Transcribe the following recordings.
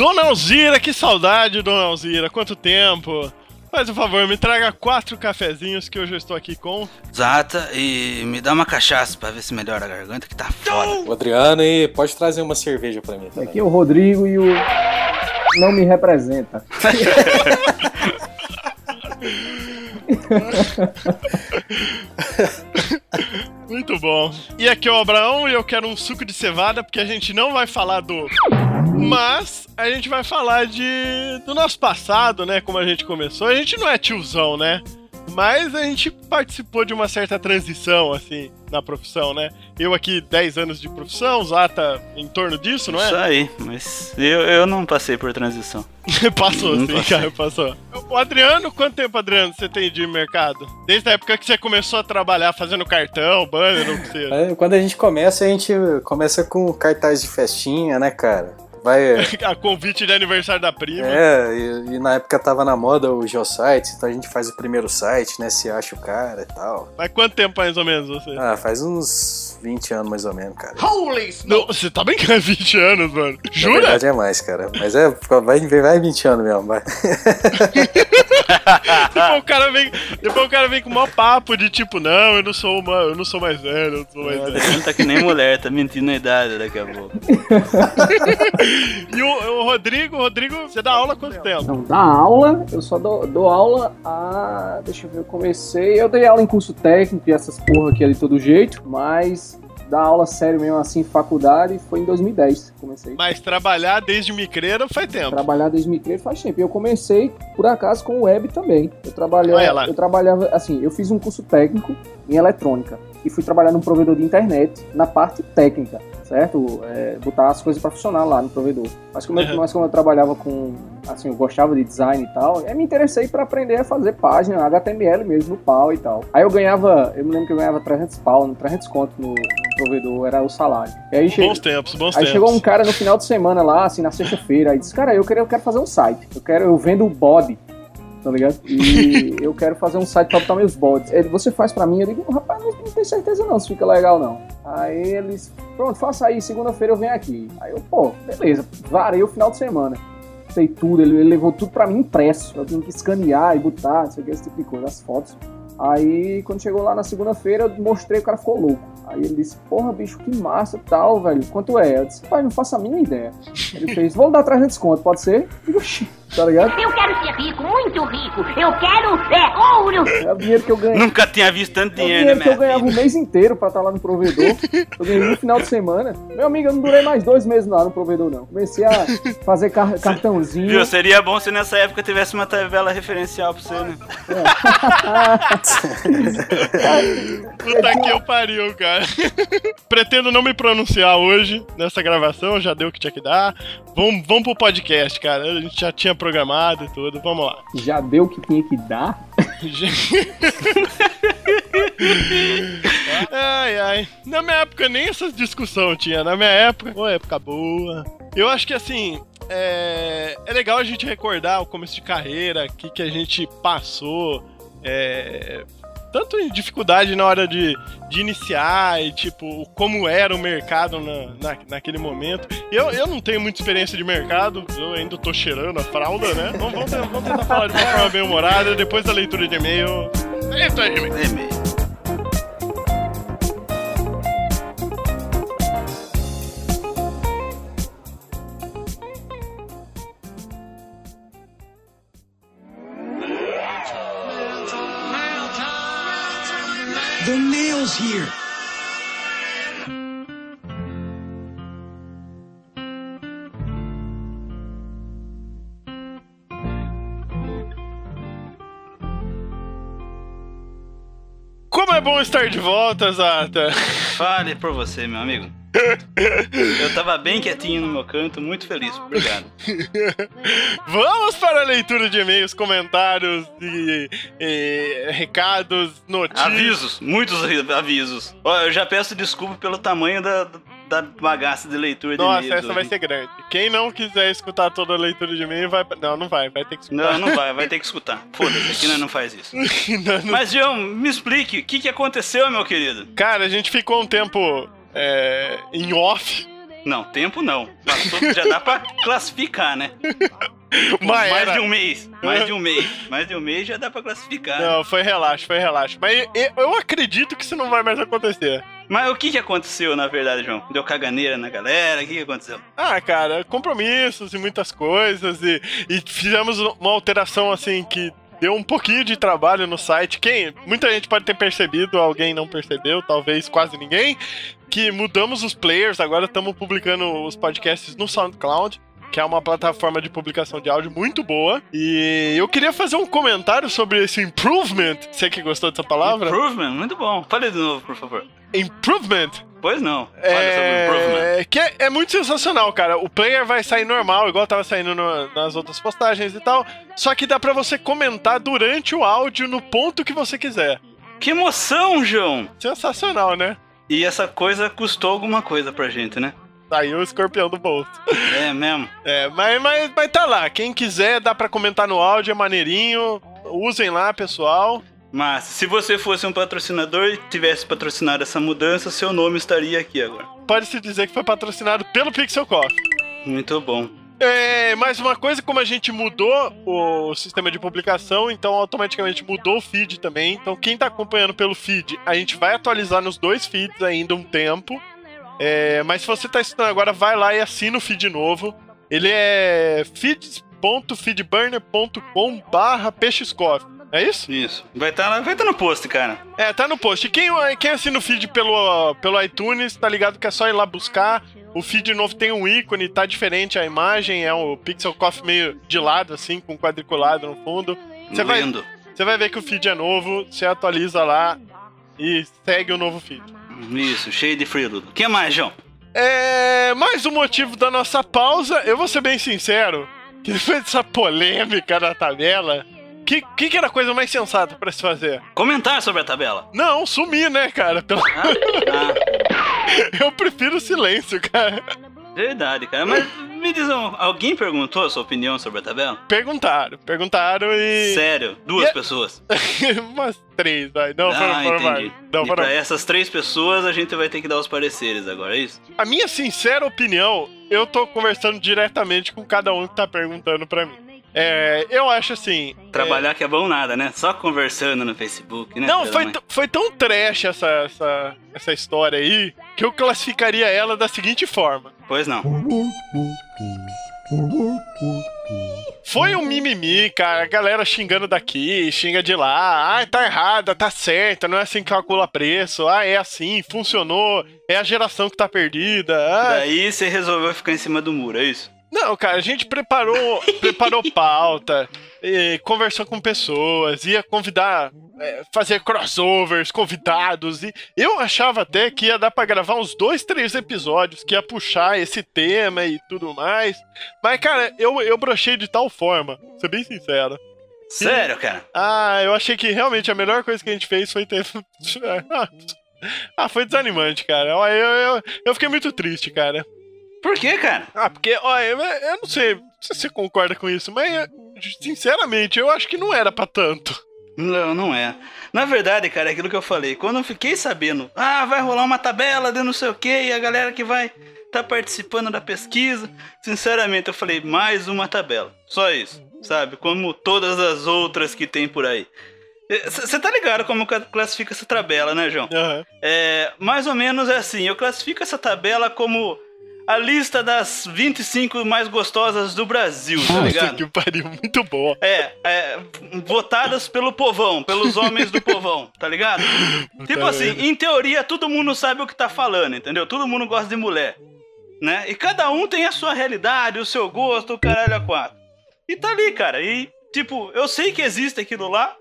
Dona Alzira, que saudade, Dona Alzira. Quanto tempo? Faz um favor, me traga quatro cafezinhos que hoje eu estou aqui com. Zata, e me dá uma cachaça pra ver se melhora a garganta, que tá foda. O Adriano, e pode trazer uma cerveja pra mim também. Aqui é o Rodrigo e o. Não me representa. Muito bom. E aqui é o Abraão e eu quero um suco de cevada, porque a gente não vai falar do. Mas a gente vai falar de do nosso passado, né? Como a gente começou. A gente não é tiozão, né? Mas a gente participou de uma certa transição, assim, na profissão, né? Eu aqui, 10 anos de profissão, Zata em torno disso, não é? Isso aí, mas eu, eu não passei por transição. passou, Não sim, passei. cara, passou. O Adriano, quanto tempo, Adriano, você tem de mercado? Desde a época que você começou a trabalhar fazendo cartão, banner, ou o que seja. É, Quando a gente começa, a gente começa com cartaz de festinha, né, cara? Vai. A convite de aniversário da prima. É, e, e na época tava na moda o Geosites, então a gente faz o primeiro site, né? Se acha o cara e tal. Mas quanto tempo mais ou menos você? Ah, faz uns 20 anos mais ou menos, cara. Não, você tá brincando, 20 anos, mano. Na Jura? verdade é mais, cara. Mas é, vai, vai 20 anos mesmo, vai. Depois o cara vem, depois o cara vem com o maior papo de tipo, não, eu não sou uma, eu não sou mais velho, eu não sou mais velho. Ele tá que nem mulher, tá mentindo a idade daqui a pouco. E o, o Rodrigo, Rodrigo, você dá aula há quanto tempo? Não, da aula, eu só dou, dou aula a. Deixa eu ver, eu comecei. Eu dei aula em curso técnico e essas porra aqui de todo jeito, mas dar aula sério mesmo assim faculdade foi em 2010 que comecei. Mas trabalhar desde micreira faz tempo. Trabalhar desde micreiro faz tempo. E eu comecei, por acaso, com web também. Eu trabalhava, eu trabalhava, assim, eu fiz um curso técnico em eletrônica e fui trabalhar num provedor de internet na parte técnica, certo? É, botar as coisas para funcionar lá no provedor. Mas como, eu, mas como eu trabalhava com, assim, eu gostava de design e tal, eu me interessei para aprender a fazer página HTML mesmo, no pau e tal. Aí eu ganhava, eu me lembro que eu ganhava 300 pau, 300 conto no, no provedor, era o salário. E aí che- Bons tempos, bons Aí tempos. chegou um cara no final de semana lá, assim, na sexta-feira, aí disse, cara, eu quero, eu quero fazer um site. Eu quero, eu vendo body, tá ligado? E eu quero fazer um site pra botar meus bodes. Ele, você faz pra mim? Eu digo, rapaz, não, não tenho certeza não se fica legal não. Aí eles, pronto, faça aí, segunda-feira eu venho aqui. Aí eu, pô, beleza, varei o final de semana. Sei tudo, ele, ele levou tudo pra mim impresso. Eu tinha que escanear e botar, não sei o que, esse tipo de coisa, as fotos. Aí, quando chegou lá na segunda-feira, eu mostrei, o cara ficou louco. Aí ele disse, porra, bicho, que massa tal, velho. Quanto é? Eu disse, pai, não faço a mínima ideia. Ele fez, vou dar 300 conto, pode ser? Eu digo, tá ligado? Eu quero ser rico, muito rico. Eu quero é ouro. É o dinheiro que eu ganhei. Nunca tinha visto tanto É o dinheiro, dinheiro né, que eu ganhava o mês inteiro pra estar lá no provedor. Eu ganhei no final de semana. Meu amigo, eu não durei mais dois meses lá no provedor, não. Comecei a fazer car- cartãozinho. Viu, seria bom se nessa época tivesse uma tabela referencial pra você, né? Puta que eu pariu, cara. Pretendo não me pronunciar hoje nessa gravação, já deu o que tinha que dar. Vamos, vamos pro podcast, cara. A gente já tinha programado e tudo. Vamos lá. Já deu o que tinha que dar. ai, ai. Na minha época nem essas discussão tinha. Na minha época, pô, época boa. Eu acho que assim. É, é legal a gente recordar o começo de carreira, o que, que a gente passou, é, tanto em dificuldade na hora de, de iniciar e tipo, como era o mercado na, na, naquele momento. Eu, eu não tenho muita experiência de mercado, eu ainda tô cheirando a fralda, né? Vamos, vamos, vamos tentar falar de uma forma bem humorada, depois da leitura de e-mail. Leitura de e-mail. Nail's here. Como é bom estar de volta, Zata. Fale por você, meu amigo. Eu tava bem quietinho no meu canto, muito feliz. Obrigado. Vamos para a leitura de e-mails, comentários e, e recados, notícias. Avisos, muitos avisos. Ó, eu já peço desculpa pelo tamanho da, da bagaça de leitura de Nossa, e-mails essa vai hoje. ser grande. Quem não quiser escutar toda a leitura de e-mail, vai. Não, não vai, vai ter que escutar. Não, não vai, vai ter que escutar. Foda-se, aqui não faz isso. Não, não- Mas, João, me explique, o que, que aconteceu, meu querido? Cara, a gente ficou um tempo é, em off Não, tempo não. Passou, já dá pra classificar, né? Mais era- de um mês. Mais de um mês. Mais de um mês já dá pra classificar. Não, foi relaxo, foi relaxo. Mas eu, eu acredito que isso não vai mais acontecer. Mas o que que aconteceu, na verdade, João? Deu caganeira na galera? O que que aconteceu? Ah, cara, compromissos e muitas coisas. E, e fizemos uma alteração assim que deu um pouquinho de trabalho no site. Quem? Muita gente pode ter percebido, alguém não percebeu, talvez quase ninguém. Que mudamos os players, agora estamos publicando os podcasts no SoundCloud. Que é uma plataforma de publicação de áudio muito boa. E eu queria fazer um comentário sobre esse improvement. Você que gostou dessa palavra? Improvement? Muito bom. Fale de novo, por favor. Improvement. Pois não. Improvement. É, que é, é muito sensacional, cara. O player vai sair normal, igual tava saindo no- nas outras postagens e tal. Só que dá pra você comentar durante o áudio no ponto que você quiser. Que emoção, João! Sensacional, né? E essa coisa custou alguma coisa pra gente, né? Saiu o escorpião do bolso. É mesmo. É, mas, mas, mas tá lá. Quem quiser, dá pra comentar no áudio, é maneirinho. Usem lá, pessoal. Mas se você fosse um patrocinador e tivesse patrocinado essa mudança, seu nome estaria aqui agora. Pode-se dizer que foi patrocinado pelo Pixel Coffee. Muito bom. É, mais uma coisa, como a gente mudou o sistema de publicação, então automaticamente mudou o feed também. Então quem tá acompanhando pelo feed, a gente vai atualizar nos dois feeds ainda um tempo. É, mas se você tá estudando agora, vai lá e assina o feed novo. Ele é feeds.feedburner.com barra peixescoffee. É isso? Isso. Vai estar vai tá no post, cara. É, tá no post. E quem, quem assina o feed pelo, pelo iTunes, tá ligado que é só ir lá buscar. O feed novo tem um ícone, tá diferente a imagem, é o Pixel Coffee meio de lado, assim, com quadriculado no fundo. Vai, Lindo. você vai ver que o feed é novo, você atualiza lá e segue o novo feed. Isso, cheio de fruto. O que mais, João? É. Mais um motivo da nossa pausa, eu vou ser bem sincero, que depois dessa polêmica da tabela, que, que, que era a coisa mais sensata pra se fazer? Comentar sobre a tabela. Não, sumir, né, cara? Pelo- Ah, Eu prefiro o silêncio, cara. Verdade, cara. Mas me diz, um, alguém perguntou a sua opinião sobre a tabela? Perguntaram, perguntaram e. Sério, duas E- pessoas. Umas três, vai. Não, foram, ah, foram entendi. mais. Não, e foram. pra essas três pessoas a gente vai ter que dar os pareceres agora, é isso? A minha sincera opinião, eu tô conversando diretamente com cada um que tá perguntando pra mim. É, eu acho assim. Trabalhar que é bom nada, né? Só conversando no Facebook, né? Não, foi, foi tão trash essa, essa, essa história aí que eu classificaria ela da seguinte forma. Pois não. Foi um mimimi, cara. A galera xingando daqui, xinga de lá. Ah, tá errada, tá certa, não é assim que calcula preço. Ah, é assim, funcionou. É a geração que tá perdida. Ah, Daí você resolveu ficar em cima do muro, é isso? Não, cara, a gente preparou, preparou pauta, e conversou com pessoas, ia convidar, é, fazer crossovers, convidados, e eu achava até que ia dar pra gravar uns dois, três episódios, que ia puxar esse tema e tudo mais. Mas, cara, eu, eu brochei de tal forma, ser bem sincero. Sério, cara? Ah, eu achei que realmente a melhor coisa que a gente fez foi ter. Ah, foi desanimante, cara. Eu, eu, eu fiquei muito triste, cara. Por quê, cara? Ah, porque, olha, eu, eu não sei se você concorda com isso, mas sinceramente eu acho que não era pra tanto. Não, não é. Na verdade, cara, é aquilo que eu falei. Quando eu fiquei sabendo, ah, vai rolar uma tabela de não sei o que, e a galera que vai tá participando da pesquisa, sinceramente, eu falei, mais uma tabela. Só isso, sabe? Como todas as outras que tem por aí. Você tá ligado como eu classifico essa tabela, né, João? Aham. É, mais ou menos é assim, eu classifico essa tabela como a lista das 25 mais gostosas do Brasil, tá Nossa, ligado? que pariu, muito boa. É, é, votadas pelo povão, pelos homens do povão, tá ligado? tipo assim, em teoria todo mundo sabe o que tá falando, entendeu? Todo mundo gosta de mulher, né? E cada um tem a sua realidade, o seu gosto, o caralho a quatro. E tá ali, cara, e tipo, eu sei que existe aquilo lá,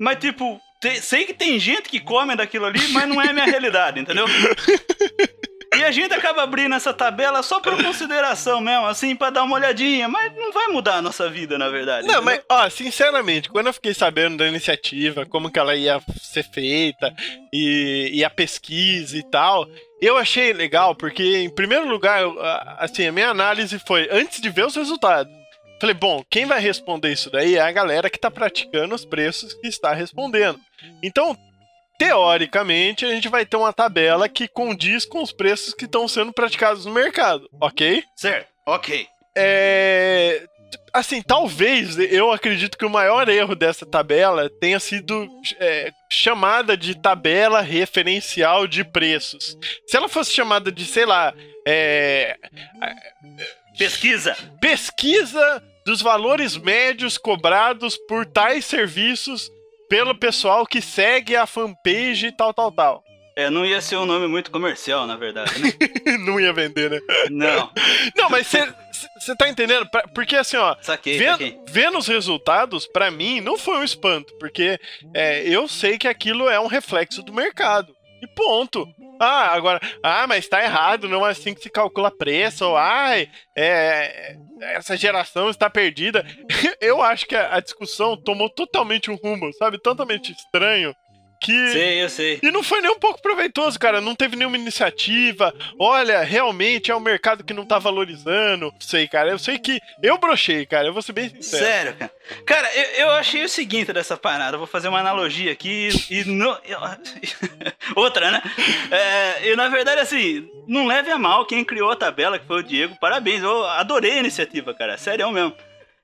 mas tipo, sei que tem gente que come daquilo ali, mas não é a minha realidade, entendeu? E a gente acaba abrindo essa tabela só por consideração mesmo, assim, pra dar uma olhadinha, mas não vai mudar a nossa vida, na verdade. Não, entendeu? mas, ó, sinceramente, quando eu fiquei sabendo da iniciativa, como que ela ia ser feita, e, e a pesquisa e tal, eu achei legal, porque, em primeiro lugar, eu, assim, a minha análise foi, antes de ver os resultados, falei, bom, quem vai responder isso daí é a galera que tá praticando os preços que está respondendo. Então, teoricamente, a gente vai ter uma tabela que condiz com os preços que estão sendo praticados no mercado, ok? Certo, ok. É. Assim, talvez eu acredito que o maior erro dessa tabela tenha sido é, chamada de tabela referencial de preços. Se ela fosse chamada de, sei lá, é, Pesquisa. pesquisa dos valores médios cobrados por tais serviços pelo pessoal que segue a fanpage e tal, tal, tal. É, não ia ser um nome muito comercial, na verdade, né? Não ia vender, né? Não. Não, mas você tá entendendo? Pra- Porque assim, ó, Saquei, vendo, saquei. vendo os resultados, pra mim, não foi um espanto, porque é, eu sei que aquilo é um reflexo do mercado. E ponto. Ah, agora, ah, mas tá errado, não é assim que se calcula preço, ou ai, é, essa geração está perdida. Eu acho que a, a discussão tomou totalmente um rumo, sabe? Totalmente estranho. Que. Sei, eu sei. E não foi nem um pouco proveitoso, cara. Não teve nenhuma iniciativa. Olha, realmente é um mercado que não tá valorizando. Sei, cara. Eu sei que eu brochei, cara. Eu vou ser bem sincero. Sério, cara. Cara, eu, eu achei o seguinte dessa parada. Eu vou fazer uma analogia aqui e. eu- Outra, né? É, e na verdade, assim, não leve a mal quem criou a tabela, que foi o Diego. Parabéns, eu adorei a iniciativa, cara. Sério mesmo.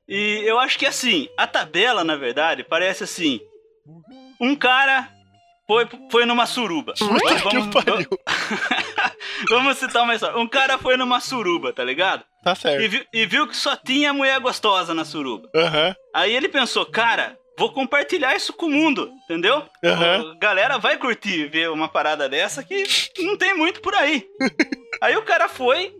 E eu acho que assim, a tabela, na verdade, parece assim. Um cara foi, foi numa suruba. Puta que Vamos- pariu. Vamos citar uma história. Um cara foi numa suruba, tá ligado? Tá E certo. viu, e viu que só tinha mulher gostosa na suruba. Aham. Aí ele pensou, cara, vou compartilhar isso com o mundo, entendeu? Aham. A galera vai curtir ver uma parada dessa que não tem muito por aí. aí o cara foi,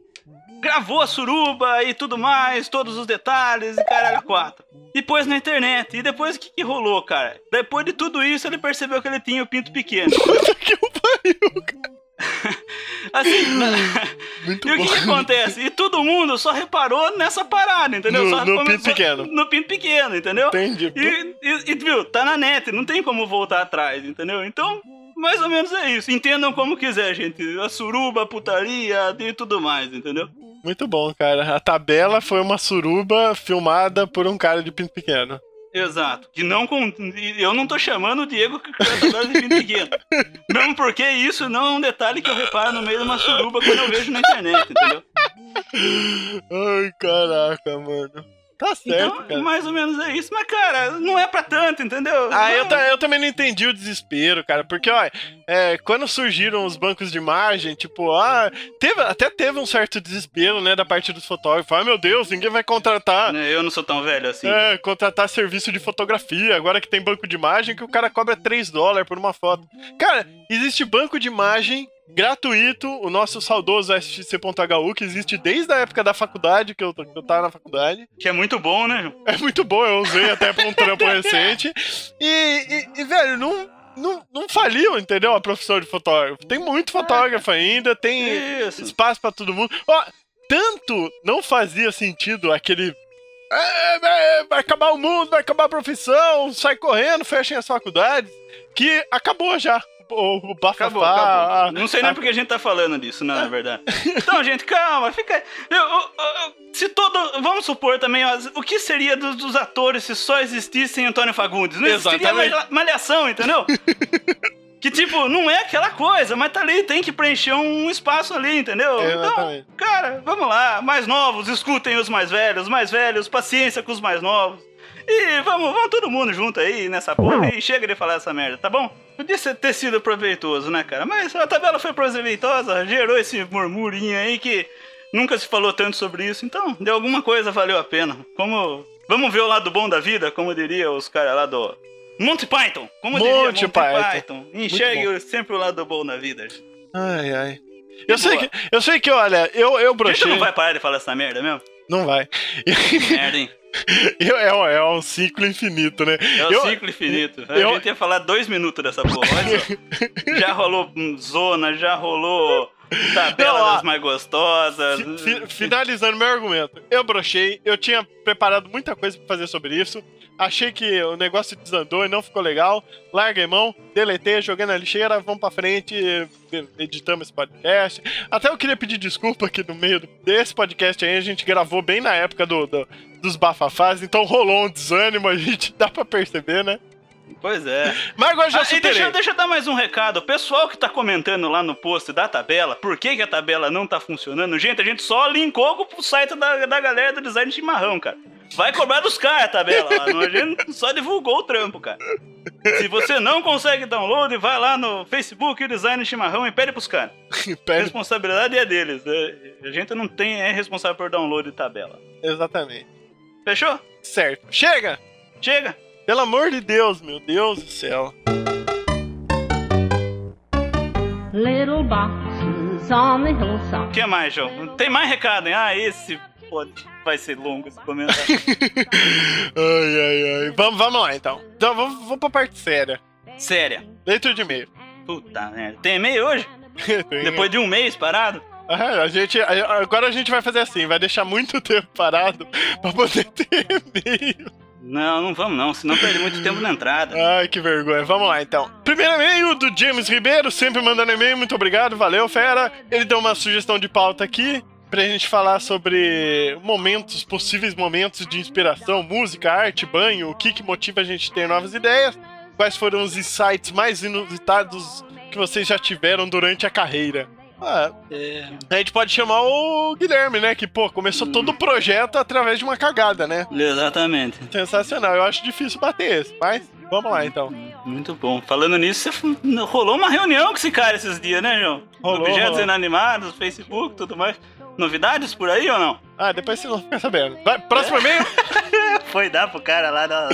gravou a suruba e tudo mais, todos os detalhes e caralho quatro. E pôs na internet. E depois o que, que rolou, cara? Depois de tudo isso, ele percebeu que ele tinha o pinto pequeno. Puta que pariu, cara. Assim, Muito E o que, que acontece? E todo mundo só reparou nessa parada, entendeu? No- no pinto pequeno. No pinto pequeno, entendeu? Entendi. E, e, e, viu, tá na net, não tem como voltar atrás, entendeu? Então, mais ou menos é isso. Entendam como quiser, gente. A suruba, a putaria e tudo mais, entendeu? Muito bom, cara. A tabela foi uma suruba filmada por um cara de pinto pequeno. Exato. Que não com. Eu não tô chamando o Diego essa dose de pinto pequeno. Mesmo porque isso não é um detalhe que eu reparo no meio de uma suruba quando eu vejo na internet, entendeu? Ai, caraca, mano. Tá certo, Então, cara. mais ou menos é isso. Mas, cara, não é pra tanto, entendeu? Ah, eu, eu também não entendi o desespero, cara. Porque, ó, é, quando surgiram os bancos de margem, tipo, ah, teve, até teve um certo desespero, né, da parte dos fotógrafos. Ah, meu Deus, ninguém vai contratar. Eu não sou tão velho assim. É, contratar serviço de fotografia, agora que tem banco de imagem que o cara cobra 3 dólares por uma foto. Cara, existe banco de imagem gratuito, o nosso saudoso SXC.HU, que existe desde a época da faculdade, que eu, que eu tava na faculdade. Que é muito bom, né? É muito bom, eu usei até pra um trampo recente. E, e- e, velho, não, não, não faliu, entendeu? A profissão de fotógrafo. Tem muito fotógrafo ainda, tem Isso. espaço pra todo mundo. Ó, tanto não fazia sentido aquele. "É, é, vai acabar o mundo, vai acabar a profissão, sai correndo, fechem as faculdades, que acabou já. O, o bafafá. Acabou, acabou. a- Não sei nem a- porque a gente tá falando disso, né, na verdade. Então, gente, calma, fica. eu- eu- eu- se todo. Vamos supor também, ó, o que seria dos, dos atores se só existissem Antônio Fagundes? Não existiria malha- malhação, entendeu? Que tipo, não é aquela coisa, mas tá ali, tem que preencher um espaço ali, entendeu? Exatamente. Então, cara, vamos lá, mais novos, escutem os mais velhos, os mais velhos, paciência com os mais novos. E vamos, vamos todo mundo junto aí nessa porra e chega de falar essa merda, tá bom? Podia ter sido proveitoso, né, cara? Mas a tabela foi proveitosa, gerou esse murmurinho aí que nunca se falou tanto sobre isso, então de alguma coisa valeu a pena. Como. Vamos ver o lado bom da vida, como diria os caras lá do. Monty Python! Como diria Monty Monty Python. Python. Enxergue sempre o lado bom da vida. Ai, ai. Eu sei, boa. que, eu sei que, olha, eu, eu A gente brochei. não vai parar de falar essa merda mesmo? Não vai. Merda, hein? Eu- é, um- é um ciclo infinito, né? É o Eu- ciclo infinito. A eu- gente ia falar dois minutos dessa porra. Olha só. Já rolou zona, já rolou tabela Não, das mais gostosas. Fi- fi- finalizando meu argumento, eu brochei, eu tinha preparado muita coisa pra fazer sobre isso. Achei que o negócio desandou e não ficou legal. Larguei mão, deletei, joguei na lixeira, vamos pra frente, editamos esse podcast. Até eu queria pedir desculpa que no meio desse podcast aí a gente gravou bem na época do, do- dos bafafás, então rolou um desânimo, a gente dá pra perceber, né? Pois é. Mas agora já Ah, e superei. deixa, deixa eu dar mais um recado. O pessoal que tá comentando lá no post da tabela, por que, que a tabela não tá funcionando? Gente, a gente só linkou pro site da, da galera do design de chimarrão, cara. Vai cobrar dos caras a tabela lá. A gente só divulgou o trampo, cara. Se você não consegue download, vai lá no Facebook Design Chimarrão e pede pros caras. A responsabilidade é deles. né? A gente não tem, é responsável por download de tabela. Exatamente. Fechou? Certo. Chega! Chega. Pelo amor de Deus, meu Deus do céu. Little boxes on the hillside. O que mais, João? Tem mais recado, hein? Ah, esse pode... vai ser longo esse comentário. Ai, ai, ai. Vamos, vamos lá, então. Então, vamos, vamos pra parte séria. Séria. Leitura de e-mail. Puta merda. Tem e-mail hoje? Tem- Depois de um mês parado? Ah, a gente, agora a gente vai fazer assim, vai deixar muito tempo parado pra poder ter e-mail. Não, não vamos não, senão perde muito tempo na entrada. Ai, que vergonha. Vamos lá, então. Primeiro e-mail do James Ribeiro, sempre mandando e-mail. Muito obrigado, valeu, fera. Ele deu uma sugestão de pauta aqui pra gente falar sobre momentos, possíveis momentos de inspiração, música, arte, banho, o que que motiva a gente a ter novas ideias. Quais foram os insights mais inusitados que vocês já tiveram durante a carreira? Ah, É, a gente pode chamar o Guilherme, né? Que, pô, começou todo o projeto através de uma cagada, né? exatamente. Sensacional. Eu acho difícil bater esse, mas vamos lá então. Muito bom. Falando nisso, rolou uma reunião com esse cara esses dias, né, João? Rolou, Objetos rolou. inanimados, Facebook, tudo mais. Novidades por aí ou não? Ah, depois vocês vão ficar sabendo. Vai, próximo e-mail? Foi dar pro cara lá da.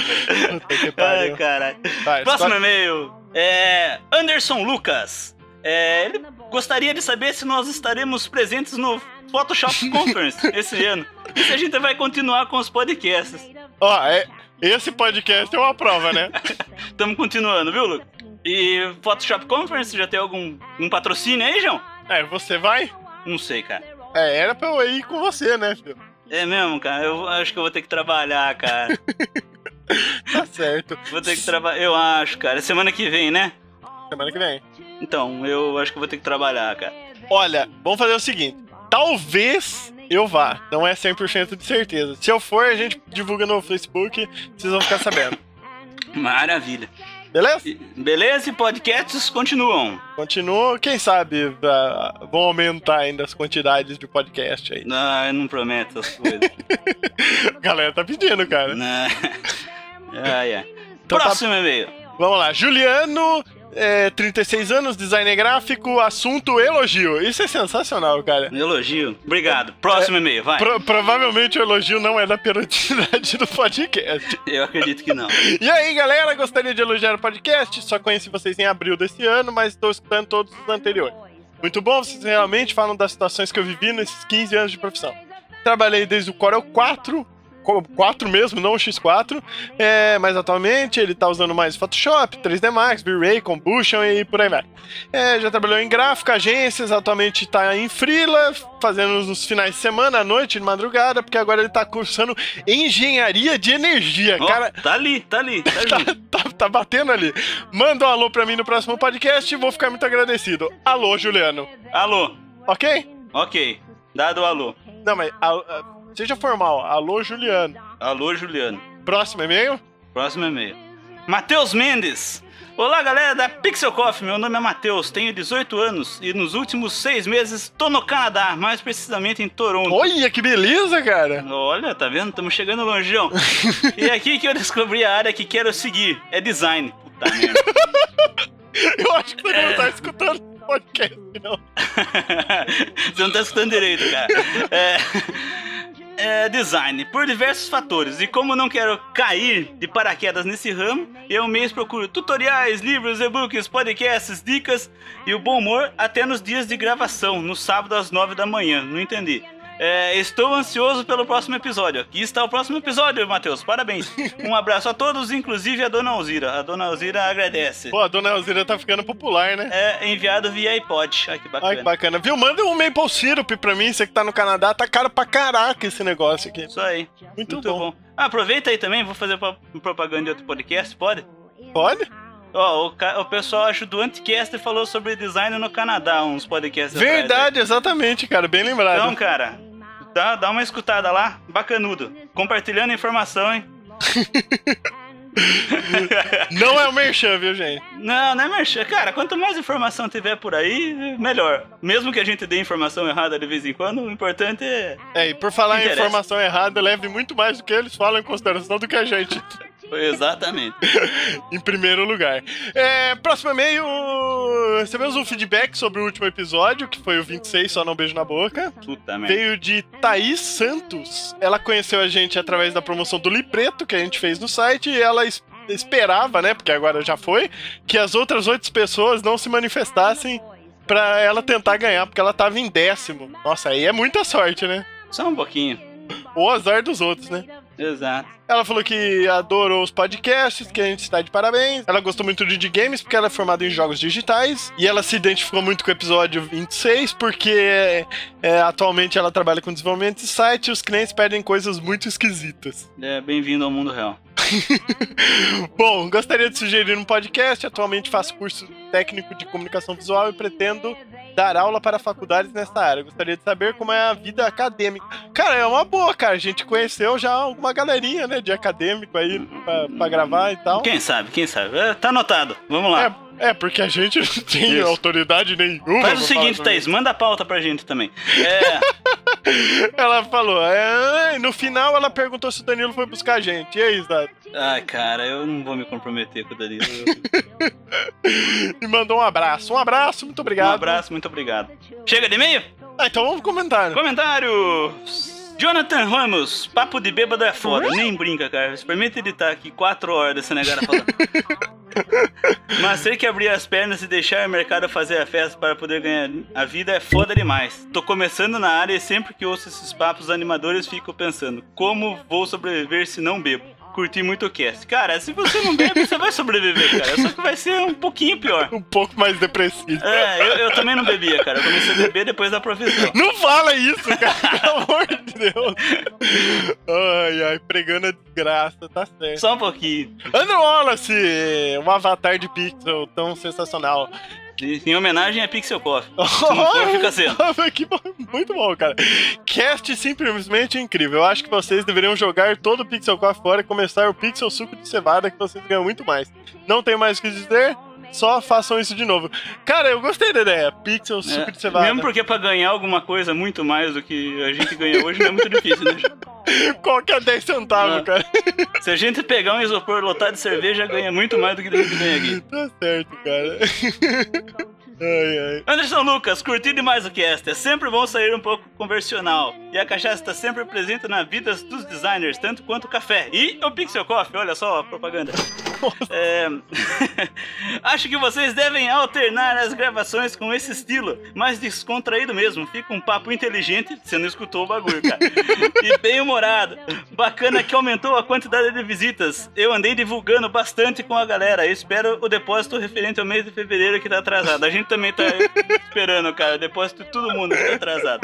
Ai, caralho. Vai, Próximo e-mail. É. Anderson Lucas. É, ele gostaria de saber se nós estaremos presentes no Photoshop Conference esse ano. E se a gente vai continuar com os podcasts. Ó, é, esse podcast é uma prova, né? Estamos continuando, viu, Lucas? E Photoshop Conference, já tem algum um patrocínio aí, João? É, você vai? Não sei, cara. É, era pra eu ir com você, né, filho? É mesmo, cara? Eu acho que eu vou ter que trabalhar, cara. Tá certo. Vou ter que trabalhar. Eu acho, cara. Semana que vem, né? Semana que vem. Então, eu acho que eu vou ter que trabalhar, cara. Olha, vamos fazer o seguinte. Talvez eu vá. Não é 100% de certeza. Se eu for, a gente divulga no Facebook. Vocês vão ficar sabendo. Maravilha. Beleza? Beleza? E podcasts continuam. Continua. Quem sabe ah, vão aumentar ainda as quantidades de podcast aí. Não, eu não prometo essas coisas. Galera tá pedindo, cara. não. Ai, ai. Então tá- Próximo e-mail. Vamos lá. Juliano, é, 36 anos, designer gráfico, assunto elogio. Isso é sensacional, cara. Elogio. Obrigado. Próximo e-mail, vai. Pro- provavelmente o elogio não é da periodicidade do podcast. Eu acredito que não. E aí, galera, gostaria de elogiar o podcast. Só conheci vocês em abril desse ano, mas estou escutando todos os anteriores. Muito bom, vocês realmente falam das situações que eu vivi nesses 15 anos de profissão. Trabalhei desde o Corel 4, co- 4 mesmo, não o X4, é, mas atualmente ele tá usando mais Photoshop, 3D Max, V-Ray, Combustion e por aí vai. É, já trabalhou em gráfica, agências, atualmente tá em freela, fazendo nos finais de semana, à noite, de madrugada, porque agora ele tá cursando engenharia de energia. Ó, Cara, tá ali, tá ali, tá tá, junto. tá, tá batendo ali. Manda um alô pra mim no próximo podcast e vou ficar muito agradecido. Alô, Juliano. Alô. Ok? Ok. Dado o alô. Não, mas a- a- seja formal. Alô, Juliano. Alô, Juliano. Próximo e-mail? Próximo e-mail. Matheus Mendes. Olá, galera da Pixel Coffee. Meu nome é Matheus, tenho 18 anos e nos últimos seis meses tô no Canadá, mais precisamente em Toronto. Olha que beleza, cara. Olha, tá vendo? Estamos chegando longeão. e é aqui que eu descobri a área que quero seguir. É design. Puta merda. Eu acho que você não tá escutando podcast, não. Você não tá escutando direito, cara. É, é design, por diversos fatores. E como não quero cair de paraquedas nesse ramo, eu mês procuro tutoriais, livros, e-books, podcasts, dicas e o bom humor até nos dias de gravação, no sábado às nove da manhã. Não entendi. É, estou ansioso pelo próximo episódio. Aqui está o próximo episódio, Matheus. Parabéns. Um abraço a todos, inclusive a dona Alzira. A dona Alzira agradece. Pô, a dona Elzira tá ficando popular, né? É enviado via iPod. Ai, que bacana. Ai, que bacana. Viu? Manda um maple syrup pra mim, você que tá no Canadá. Tá caro pra caraca esse negócio aqui. Isso aí. Muito, Muito, bom. bom. Ah, aproveita aí também, vou fazer pro- propaganda de outro podcast, pode? Pode? Ó, o, ca- o pessoal acho do Anticast falou sobre design no Canadá, uns podcasts Verdade, exatamente, cara. Bem lembrado. Então, cara, dá, dá uma escutada lá, bacanudo. Compartilhando informação, hein? Não é o Merchan, viu, gente? Não, não é merchan. Cara, quanto mais informação tiver por aí, melhor. Mesmo que a gente dê informação errada de vez em quando, o importante é. É, e por falar em informação errada, leve muito mais do que eles falam em consideração do que a gente. Exatamente. em primeiro lugar. É, próximo e-mail. Recebemos um feedback sobre o último episódio, que foi o 26, só não beijo na boca. Puta merda. Veio de Thaís Santos. Ela conheceu a gente através da promoção do Lipreto que a gente fez no site e ela es- esperava, né? Porque agora já foi, que as outras oito pessoas não se manifestassem pra ela tentar ganhar, porque ela tava em décimo. Nossa, aí é muita sorte, né? Só um pouquinho. O azar dos outros, né? Exato. Ela falou que adorou os podcasts, que a gente está de parabéns. Ela gostou muito de games porque ela é formada em jogos digitais. E ela se identificou muito com o episódio 26 porque é, atualmente ela trabalha com desenvolvimento de site e os clientes pedem coisas muito esquisitas. É, Bem-vindo ao mundo real. Bom, gostaria de sugerir um podcast. Atualmente faço curso técnico de comunicação visual e pretendo dar aula para faculdades nessa área. Gostaria de saber como é a vida acadêmica. Cara, é uma boa, cara. A gente conheceu já alguma galerinha, né, de acadêmico aí pra, pra gravar e tal. Quem sabe, quem sabe? É, tá anotado. Vamos lá. É, é, porque a gente não tem Isso. autoridade nenhuma. Faz o seguinte, Thaís, manda a pauta pra gente também. É, Ela falou, é, no final ela perguntou se o Danilo foi buscar a gente. E aí, Zé? ai, cara, eu não vou me comprometer com o Danilo. E mandou um abraço. Um abraço, muito obrigado. Um abraço, muito obrigado. Chega de e-mail? Ah, então vamos comentar. né? Comentário! Jonathan Ramos, papo de bêbado é foda. Nem brinca, cara. Experimenta editar aqui 4 horas dessa negada falando. Mas ter que abrir as pernas e deixar o mercado fazer a festa para poder ganhar a vida é foda demais. Tô começando na área e sempre que ouço esses papos animadores fico pensando: como vou sobreviver se não bebo? Curti muito o cast. Cara, se você não bebe, você vai sobreviver, cara. Só que vai ser um pouquinho pior. Um pouco mais depressivo. É, eu, eu também não bebia, cara. Eu comecei a beber depois da profissão. Não fala isso, cara, pelo amor de Deus. Ai, ai, pregando a desgraça, tá certo. Só um pouquinho. Andrew Wallace, um avatar de pixel tão sensacional. Em homenagem a Pixel Coffee. Se não for, fica sendo. que bom, muito bom, cara. Cast simplesmente incrível. Eu acho que vocês deveriam jogar todo o Pixel Coffee fora e começar o Pixel Suco de Cevada, que vocês ganham muito mais. Não tem mais o que dizer, só façam isso de novo. Cara, eu gostei da ideia. Pixel Suco de Cevada. É, Mesmo porque pra ganhar alguma coisa muito mais do que a gente ganha hoje não é muito difícil, né? Qual que é 10 centavos, Ah. cara? Se a gente pegar um isopor lotado de cerveja, ganha muito mais do que a gente ganha aqui. Tá certo, cara. ai, ai. Anderson Lucas, curti demais o cast. É sempre bom sair um pouco conversional. E a cachaça está sempre presente na vida dos designers, tanto quanto o café. E o Pixel Coffee, olha só a propaganda. É, Acho que vocês devem alternar as gravações com esse estilo, mais descontraído mesmo. Fica um papo inteligente, você não escutou o bagulho, cara. E bem humorado. Bacana que aumentou a quantidade de visitas. Eu andei divulgando bastante com a galera. Eu espero o depósito referente ao mês de fevereiro que tá atrasado. A gente também tá esperando, cara. O depósito de todo mundo tá atrasado.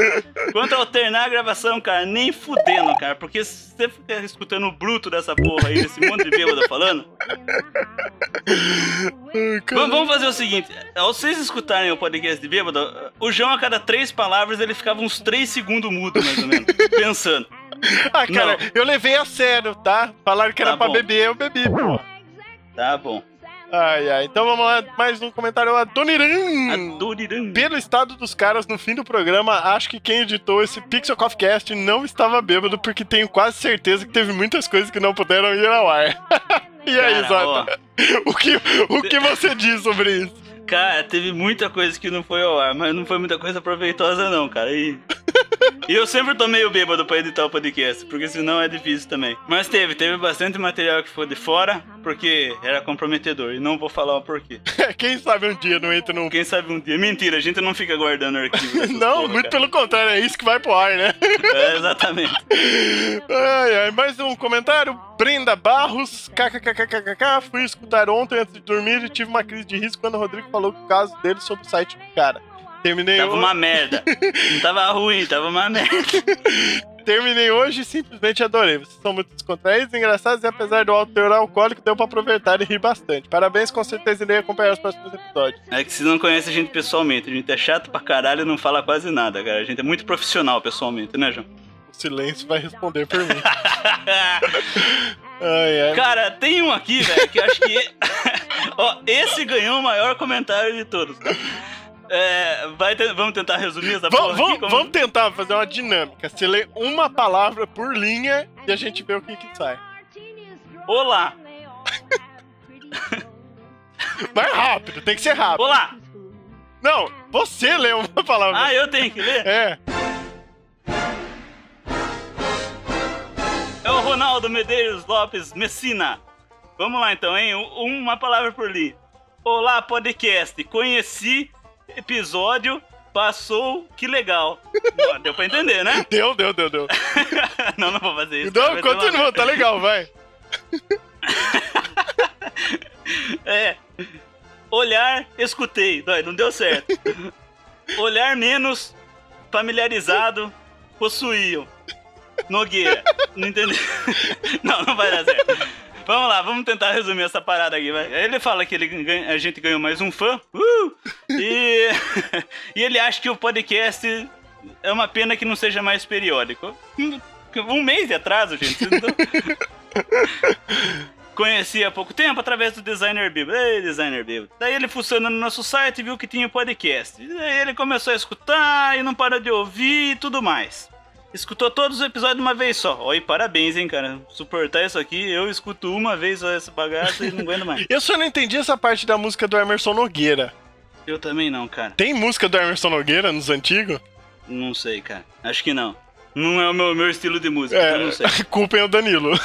Quanto a alternar a gravação, cara, nem fudendo, cara. Porque se você ficar escutando o bruto dessa porra aí, desse monte de bêbado falando. Vamos, vamos fazer o seguinte: ao vocês escutarem o podcast de bêbado, o João, a cada três palavras, ele ficava uns três segundos mudo, mais ou menos, pensando. Ah, cara, Não. eu levei a sério, tá? Falaram que era Tá pra bom. beber, eu bebi, pô. Tá bom. Ai, ai. Então vamos lá, mais um comentário. Adoniran. Adoriram. Pelo estado dos caras no fim do programa, acho que quem editou esse Pixel Coffee Cast não estava bêbado, porque tenho quase certeza que teve muitas coisas que não puderam ir ao ar. e aí. Zota? O que, o que você diz sobre isso? Cara, teve muita coisa que não foi ao ar, mas não foi muita coisa proveitosa, não, cara. E, e eu sempre tô meio bêbado pra editar o podcast, porque senão é difícil também. Mas teve, teve bastante material que foi de fora, porque era comprometedor. E não vou falar o porquê. Quem sabe um dia não entra num. Quem sabe um dia. Mentira, a gente não fica guardando arquivo. Não, porra, muito cara. pelo contrário, é isso que vai pro ar, né? É, exatamente. Ai, ai, mais um comentário. Brenda Barros, kkkkkk. Fui escutar ontem antes de dormir e tive uma crise de riso quando o Rodrigo falou o caso dele sobre o site do cara. Terminei, Tava ho- uma merda. Não tava ruim, tava uma merda. Terminei hoje e simplesmente adorei. Vocês são muito descontraídos, engraçados e apesar do alto teor alcoólico, deu pra aproveitar e rir bastante. Parabéns, com certeza irei acompanhar os próximos episódios. É que você não conhece a gente pessoalmente. A gente é chato pra caralho e não fala quase nada, cara. A gente é muito profissional pessoalmente, né, João? O silêncio vai responder por mim. Ai, ai. Cara, tem um aqui, velho, que eu acho que. Ó, esse ganhou o maior comentário de todos. É, vai te- Vamos tentar resumir essa Vamos, porra aqui? vamos, como- vamos tentar fazer uma dinâmica. Você lê uma palavra por linha e a gente vê o que que sai. Olá! Mais rápido, tem que ser rápido. Olá! Não, você lê uma palavra. Ah, eu tenho que ler? É. É o Ronaldo Medeiros Lopes Messina. Vamos lá então, hein? Um- Uma palavra por li. Olá, podcast. Conheci episódio. Passou, que legal. Deu pra entender, né? Deu, deu, deu, deu. não, não vou fazer isso. Não, continua, tá legal, vai. É. Olhar, escutei. Não, não deu certo. Olhar menos familiarizado, possuíam. Nogueira. Não entendeu? Não, não vai dar certo. Vamos lá, vamos tentar resumir essa parada aqui, vai. Ele fala que ele ganha- a gente ganhou mais um fã. Uh! E, e ele acha que o podcast é uma pena que não seja mais periódico. Um mês de atraso, gente. Vocês não tão- Conheci há pouco tempo através do Designer Bibo. Ei, Designer Bibo. Daí ele fuçando no nosso site viu que tinha podcast. Daí ele começou a escutar e não parou de ouvir e tudo mais. Escutou todos os episódios de uma vez só. Oi, parabéns, hein, cara. Suportar isso aqui, eu escuto uma vez só essa bagaça e não aguento mais. Eu só não entendi essa parte da música do Emerson Nogueira. Eu também não, cara. Tem música do Emerson Nogueira nos antigos? Não sei, cara. Acho que não. Não é o meu, meu estilo de música, É, eu não sei. culpem o Danilo.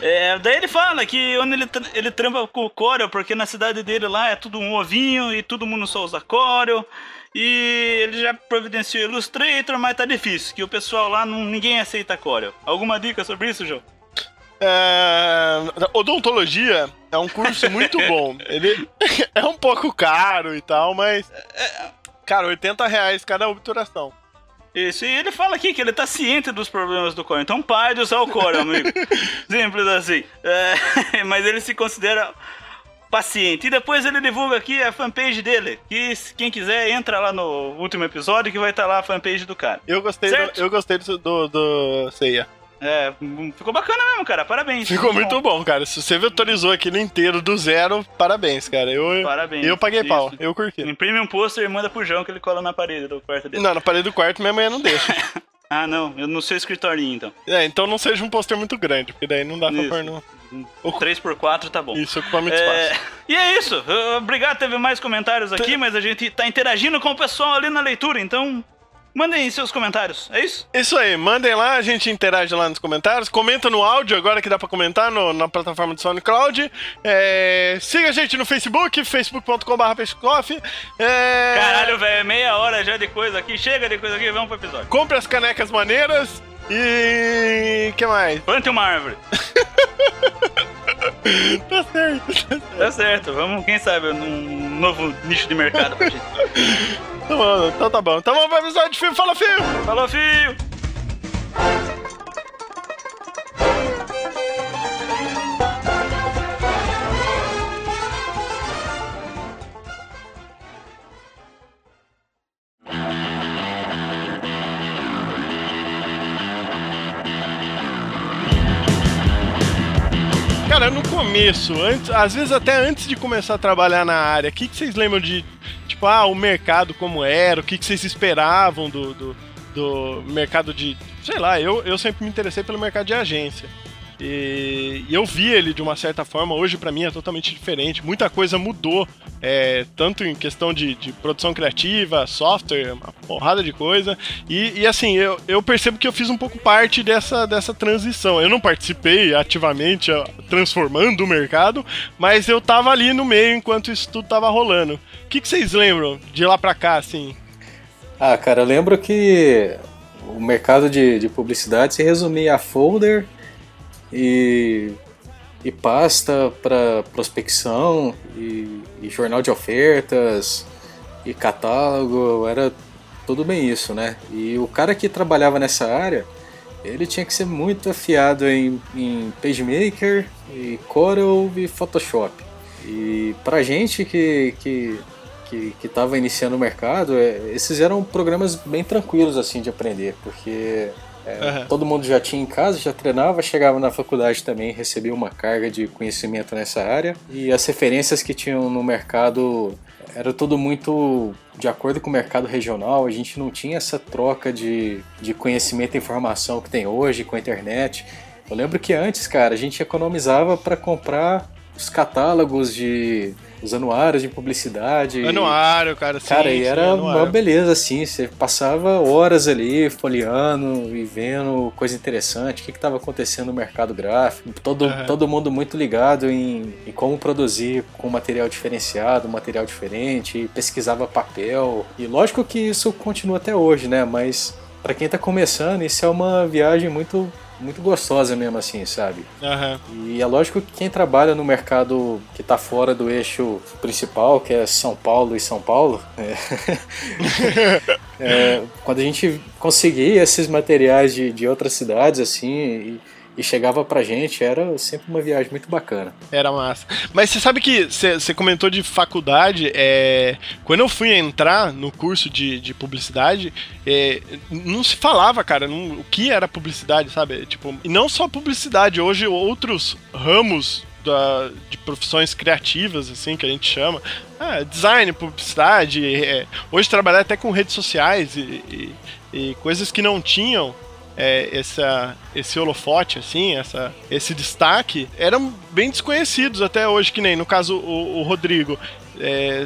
É, daí ele fala que onde ele, ele trampa com o Corel, porque na cidade dele lá é tudo um ovinho e todo mundo só usa Corel. E ele já providenciou Illustrator, mas tá difícil, que o pessoal lá não, ninguém aceita Corel. Alguma dica sobre isso, João? É, odontologia é um curso muito bom. Ele é um pouco caro e tal, mas. Cara, 80 reais cada obturação. Isso, e ele fala aqui que ele tá ciente dos problemas do Corel. Então pare de usar o Corel, amigo. Simples assim. É, mas ele se considera paciente. E depois ele divulga aqui a fanpage dele. Que quem quiser, entra lá no último episódio que vai estar lá a fanpage do cara. Eu gostei, do, eu gostei do, do, do Ceia. É, ficou bacana mesmo, cara. Parabéns. Ficou muito bom, cara. Se você vetorizou aquilo inteiro do zero, parabéns, cara. Eu, Parabéns. eu paguei pau, Isso. eu curti. Imprime um pôster e manda pro João que ele cola na parede do quarto dele. Não, na parede do quarto minha mãe não deixa. Ah, não. Eu no seu escritorinho, então. é, então não seja um pôster muito grande, porque daí não dá pra Isso. pôr no. O 3x4 tá bom. Isso ocupa muito É, espaço. e é isso. Obrigado, teve mais comentários aqui, mas a gente tá interagindo com o pessoal ali na leitura, então mandem seus comentários, é isso? Isso aí, mandem lá, a gente interage lá nos comentários. Comenta no áudio agora que dá pra comentar no- na plataforma do SoundCloud. É, siga a gente no Facebook, facebook.com.br. É, Caralho, velho, meia hora já de coisa aqui. Chega de coisa aqui, vamos pro episódio. Compre as canecas maneiras. E. que mais? Plante uma árvore. Tá certo, tá certo. Tá certo, vamos, quem sabe, num novo nicho de mercado pra gente. Tá bom, então tá bom. Então vamos pro episódio de filme. Fala, filho! Falou, filho! Cara, no começo, antes, às vezes até antes de começar a trabalhar na área, o que, que vocês lembram de, tipo, ah, o mercado como era, o que, que vocês esperavam do, do, do mercado de. Sei lá, eu, eu sempre me interessei pelo mercado de agência. E, e eu vi ele de uma certa forma, hoje pra mim é totalmente diferente. Muita coisa mudou, é, tanto em questão de, de produção criativa, software, uma porrada de coisa. E, e, assim, eu, eu percebo que eu fiz um pouco parte dessa, dessa transição. Eu não participei ativamente transformando o mercado, mas eu tava ali no meio enquanto isso tudo tava rolando. O que, que vocês lembram de lá pra cá, assim? Ah, cara, eu lembro que o mercado de, de publicidade se resumia a folder e, e pasta para prospecção e, e jornal de ofertas e catálogo, era tudo bem isso, né? E o cara que trabalhava nessa área, ele tinha que ser muito afiado em, em PageMaker, e Corel e Photoshop. E pra gente que, que que estava iniciando o mercado, é, esses eram programas bem tranquilos assim de aprender, porque É, Aham. Todo mundo já tinha em casa, já treinava, chegava na faculdade também, recebia uma carga de conhecimento nessa área. E as referências que tinham no mercado era tudo muito de acordo com o mercado regional. A gente não tinha essa troca de, de conhecimento e informação que tem hoje com a internet. Eu lembro que antes, cara, a gente economizava para comprar os catálogos de os anuários de publicidade. Anuário, cara. Sim, Cara, e era uma anuário. beleza, assim, você passava horas ali folheando e vendo coisa interessante, o que estava acontecendo no mercado gráfico, todo, Aham. todo mundo muito ligado em, em como produzir com material diferenciado, material diferente, pesquisava papel, e lógico que isso continua até hoje, né, mas para quem tá começando, isso é uma viagem muito, muito gostosa mesmo, assim, sabe? Aham. E é lógico que quem trabalha no mercado que está fora do eixo principal, que é São Paulo e São Paulo, é, é, quando a gente conseguia esses materiais de, de outras cidades assim e, e chegava pra gente, era sempre uma viagem muito bacana. Era massa. Mas você sabe que você comentou de faculdade. É, quando eu fui entrar no curso de, de publicidade, é, não se falava, cara, não- o que era publicidade, sabe? Tipo, e não só publicidade, hoje outros ramos da- de profissões criativas, assim, que a gente chama. Ah, design, publicidade. é, hoje trabalhar até com redes sociais e, e- e coisas que não tinham é, essa, esse holofote, assim, essa, esse destaque, eram bem desconhecidos até hoje, que nem no caso o, o Rodrigo.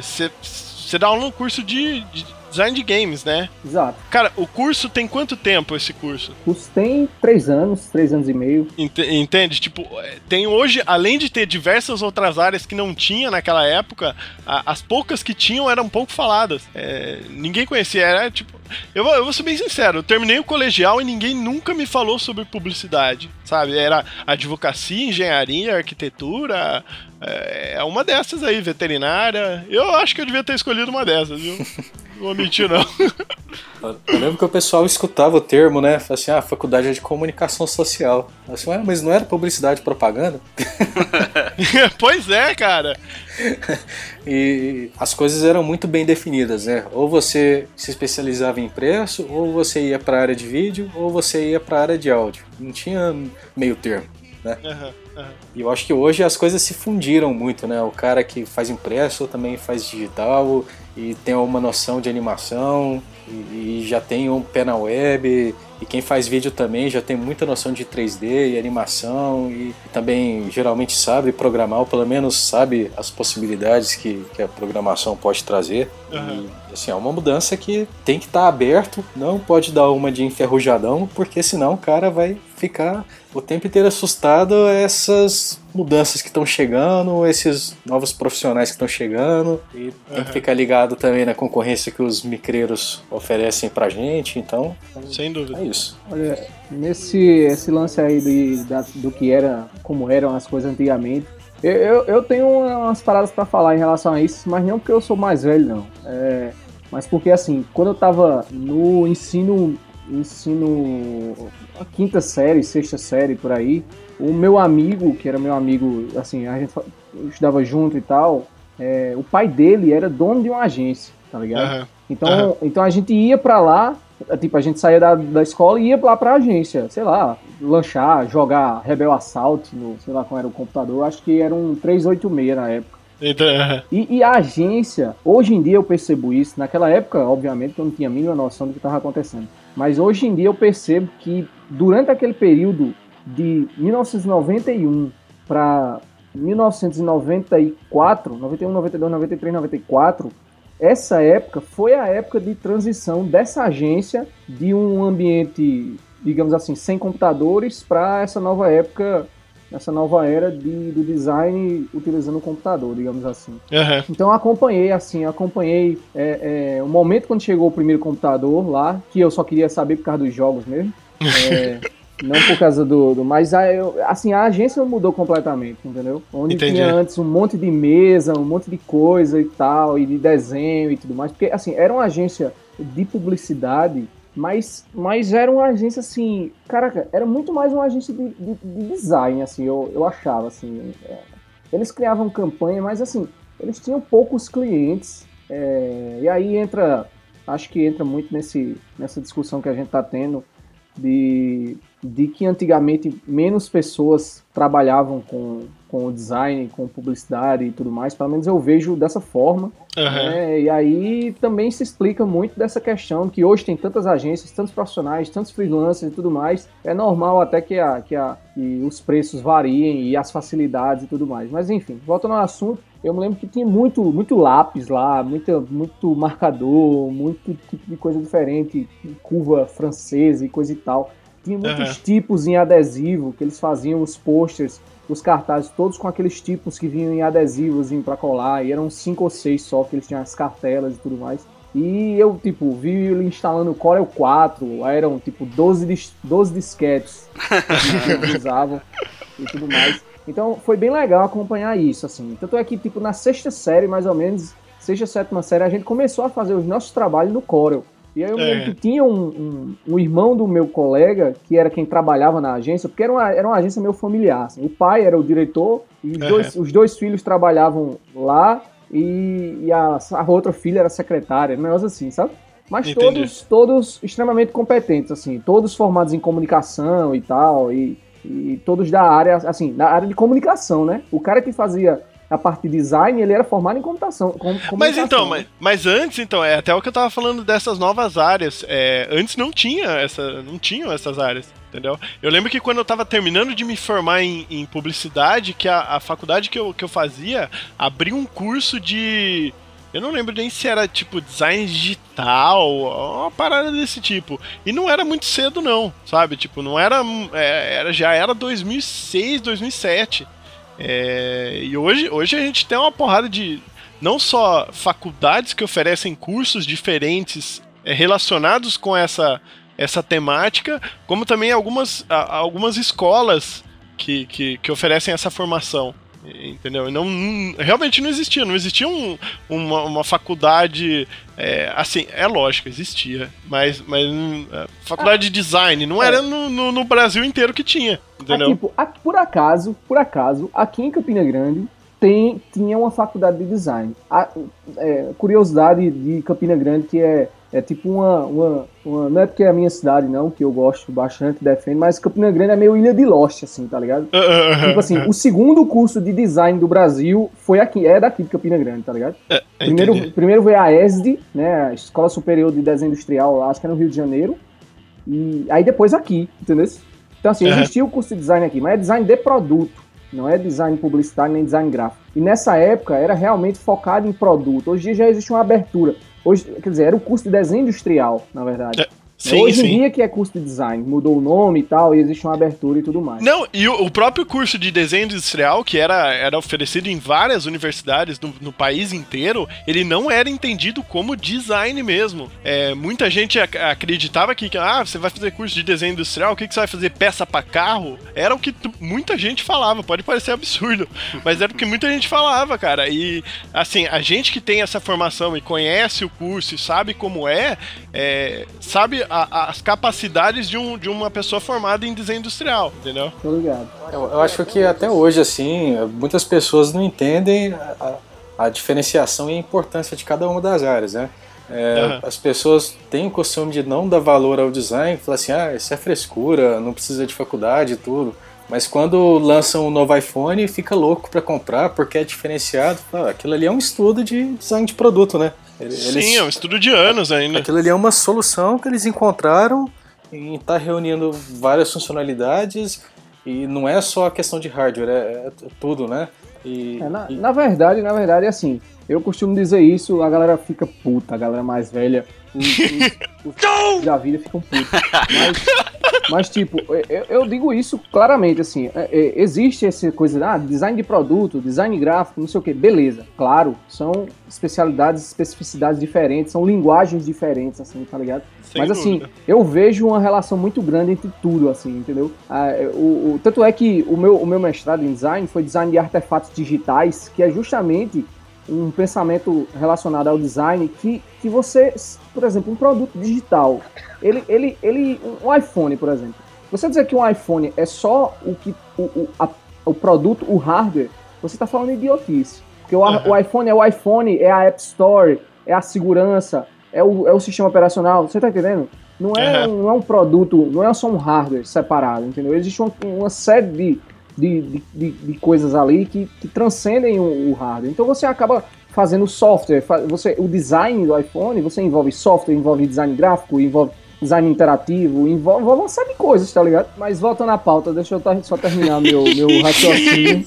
Você dá aula no curso de, de design de games, né? Exato. Cara, o curso tem quanto tempo esse curso? O curso tem três anos, três anos e meio. Ente- Entende? Tipo, é, tem hoje, além de ter diversas outras áreas que não tinha naquela época, a- as poucas que tinham eram pouco faladas. É, ninguém conhecia. Era tipo. Eu vou, eu vou ser bem sincero, eu terminei o colegial e ninguém nunca me falou sobre publicidade. Sabe? Era advocacia, engenharia, arquitetura. É uma dessas aí, veterinária. Eu acho que eu devia ter escolhido uma dessas, viu? Não vou mentir, não. Eu lembro que o pessoal escutava o termo, né? Falava assim, ah, faculdade é de comunicação social. Assim, "Ué, mas não era publicidade e propaganda? pois é, cara. E as coisas eram muito bem definidas, né? Ou você se especializava em impresso, ou você ia para a área de vídeo, ou você ia para a área de áudio. Não tinha meio termo. Né? Aham, E eu acho que hoje as coisas se fundiram muito, né? O cara que faz impresso também faz digital e tem uma noção de animação e, e já tem um pé na web. E quem faz vídeo também já tem muita noção de 3D e animação e, também geralmente sabe programar, ou pelo menos sabe as possibilidades que, que a programação pode trazer. Aham. E assim, é uma mudança que tem que estar aberto, não pode dar uma de enferrujadão, porque senão o cara vai ficar o tempo inteiro assustado a essas mudanças que estão chegando, esses novos profissionais que estão chegando, e tem que ficar ligado também na concorrência que os micreiros oferecem pra gente, então Sem dúvida. é isso. Olha, nesse esse lance aí de, da- do que era, como eram as coisas antigamente, eu, eu, eu tenho umas paradas pra falar em relação a isso, mas não porque eu sou mais velho, não. É, mas porque, assim, quando eu tava no ensino, ensino, a quinta série, sexta série, por aí, o meu amigo, que era meu amigo, assim, a gente estudava junto e tal, é, o pai dele era dono de uma agência, tá ligado? Aham. Então, Aham. então a gente ia pra lá, tipo, a gente saía da, da escola e ia lá pra agência, sei lá, lanchar, jogar Rebel Assault no, sei lá qual era o computador, acho que era um 386 na época. Então, aham. E, e a agência, hoje em dia eu percebo isso, naquela época, obviamente, eu não tinha a mínima noção do que estava acontecendo. Mas hoje em dia eu percebo que durante aquele período de 1991 para 1994, 91, 92, 93, 94, essa época foi a época de transição dessa agência de um ambiente, digamos assim, sem computadores para essa nova época, essa nova era de, do design utilizando o computador, digamos assim. Aham. Então acompanhei, assim, acompanhei é, é, o momento quando chegou o primeiro computador lá, que eu só queria saber por causa dos jogos mesmo. É, não por causa do. do- mas a, assim, a agência mudou completamente, entendeu? Onde Entendi. tinha antes um monte de mesa, um monte de coisa e tal, e de desenho e tudo mais. Porque, assim, era uma agência de publicidade. Mas, mas era uma agência assim, caraca, era muito mais uma agência de, de- de design, assim, eu, eu achava, assim. é. Eles criavam campanha, mas assim, eles tinham poucos clientes. é, e aí entra, acho que entra muito nesse, nessa discussão que a gente está tendo de, de que antigamente menos pessoas trabalhavam com, com design, com publicidade e tudo mais. Pelo menos eu vejo dessa forma. Aham. né? E aí também se explica muito dessa questão que hoje tem tantas agências, tantos profissionais, tantos freelancers e tudo mais. É normal até que, a, que, a, que os preços variem e as facilidades e tudo mais. Mas enfim, voltando ao assunto, eu me lembro que tinha muito, muito lápis lá, muito, muito marcador, muito tipo de coisa diferente, curva francesa e coisa e tal. Tinha muitos Aham. tipos em adesivo que eles faziam os posters, os cartazes, todos com aqueles tipos que vinham em adesivos para colar, e eram cinco ou seis só que eles tinham as cartelas e tudo mais. E eu, tipo, vi ele instalando o Corel 4, aí eram, tipo, 12, dis 12 disquetes que eles usavam e tudo mais. Então, foi bem legal acompanhar isso, assim. Tanto é que, tipo, na sexta série, mais ou menos, sexta, sétima série, a gente começou a fazer os nossos trabalhos no Corel. E aí eu me É. lembro que tinha um, um, um irmão do meu colega, que era quem trabalhava na agência, porque era uma, era uma agência meio familiar. assim. O pai era o diretor, e os, Aham. dois, os dois filhos trabalhavam lá, e, e a, a outra filha era secretária, um negócio assim, sabe? Mas Entendi. todos, todos extremamente competentes, assim, todos formados em comunicação e tal, e, e todos da área, assim, da área de comunicação, né? O cara que fazia a parte de design, ele era formado em computação. com- Mas então, né? mas, mas antes, então, é até o que eu tava falando dessas novas áreas. É, antes não tinha essa. Não tinham essas áreas, entendeu? Eu lembro que quando eu tava terminando de me formar em, em publicidade, que a, a faculdade que eu, que eu fazia abriu um curso de. Eu não lembro nem se era tipo design digital, uma parada desse tipo. E não era muito cedo, não, sabe? Tipo, não era. é, era já era 2006, 2007. É, e hoje, hoje a gente tem uma porrada de. Não só faculdades que oferecem cursos diferentes é, relacionados com essa, essa temática, como também algumas, algumas escolas que, que, que oferecem essa formação. Entendeu? Não, não- realmente não existia, não existia um- uma, uma faculdade. é, assim, é lógico, existia, mas, mas é, faculdade de design não era no, no, no Brasil inteiro que tinha, Ah, entendeu? tipo, aqui- por acaso, por acaso, aqui em Campina Grande tem, tinha uma faculdade de design. A, é, curiosidade de Campina Grande que é, é tipo uma, uma, uma- Não é porque é a minha cidade, não, que eu gosto bastante, defendo, mas Campina Grande é meio ilha de Lost, assim, tá ligado? Tipo assim, o segundo curso de design do Brasil foi aqui, é daqui de Campina Grande, tá ligado? Primeiro, Entendi. primeiro veio a ESD, né, a Escola Superior de Desenho Industrial, acho que é no Rio de Janeiro, e aí depois aqui, entendeu? Então assim, existia o curso de design aqui, mas é design de produto, não é design publicitário nem design gráfico. E nessa época era realmente focado em produto. Hoje já existe uma abertura. Hoje, quer dizer, era o curso de desenho industrial, na verdade. É, Sim, Hoje em sim. dia que é curso de design, mudou o nome e tal, e existe uma abertura e tudo mais. Não, e o, o próprio curso de desenho industrial, que era, era oferecido em várias universidades no, no país inteiro, ele não era entendido como design mesmo. É, muita gente ac- acreditava que, ah, você vai fazer curso de desenho industrial, o que, que você vai fazer? Peça pra carro? Era o que muita gente falava, pode parecer absurdo, mas era o que muita gente falava, cara. E, assim, a gente que tem essa formação e conhece o curso e sabe como é, é, sabe a- as capacidades de, um, de uma pessoa formada em desenho industrial, entendeu? Tô ligado. Eu, eu acho que até hoje, assim, muitas pessoas não entendem a, a diferenciação e a importância de cada uma das áreas, né? É, Aham. As pessoas têm o costume de não dar valor ao design, falar assim, ah, isso é frescura, não precisa de faculdade e tudo. Mas quando lançam um novo iPhone, fica louco para comprar porque é diferenciado. Fala, aquilo ali é um estudo de design de produto, né? Ele- Sim, é um estudo de anos ainda. Aquilo ali é uma solução que eles encontraram em estar reunindo várias funcionalidades e não é só a questão de hardware, é, é tudo, né? E, É, na, e- na verdade, na verdade, é assim. Eu costumo dizer isso, a galera fica puta, a galera mais velha, os, os, os da vida ficam putos. Mas, mas tipo, eu, eu digo isso claramente, assim, é, é, existe essa coisa, ah, design de produto, design gráfico, não sei o que, beleza, claro, são especialidades, especificidades diferentes, são linguagens diferentes, assim, tá ligado? Sem Mas assim, dúvida. eu vejo uma relação muito grande entre tudo, assim, entendeu? Ah, é, o, o- tanto é que o meu, o meu mestrado em design foi design de artefatos digitais, que é justamente um pensamento relacionado ao design que, que você, por exemplo, um produto digital, ele, ele, ele, um iPhone, por exemplo. Você dizer que um iPhone é só o que o, o, a- o produto, o hardware, você está falando idiotice. Porque o, Aham. o iPhone é o iPhone, é a App Store, é a segurança, é o, é o sistema operacional. Você tá entendendo? Não é, Aham. não é um produto, não é só um hardware separado, entendeu? Existe uma, uma série de, de, de, de- de coisas ali que, que transcendem o, o hardware. Então você acaba fazendo software, você, o design do iPhone, você envolve software, envolve design gráfico, envolve design interativo, envolve, envolve uma série de coisas, tá ligado? Mas voltando à pauta, deixa eu só terminar meu, meu raciocínio.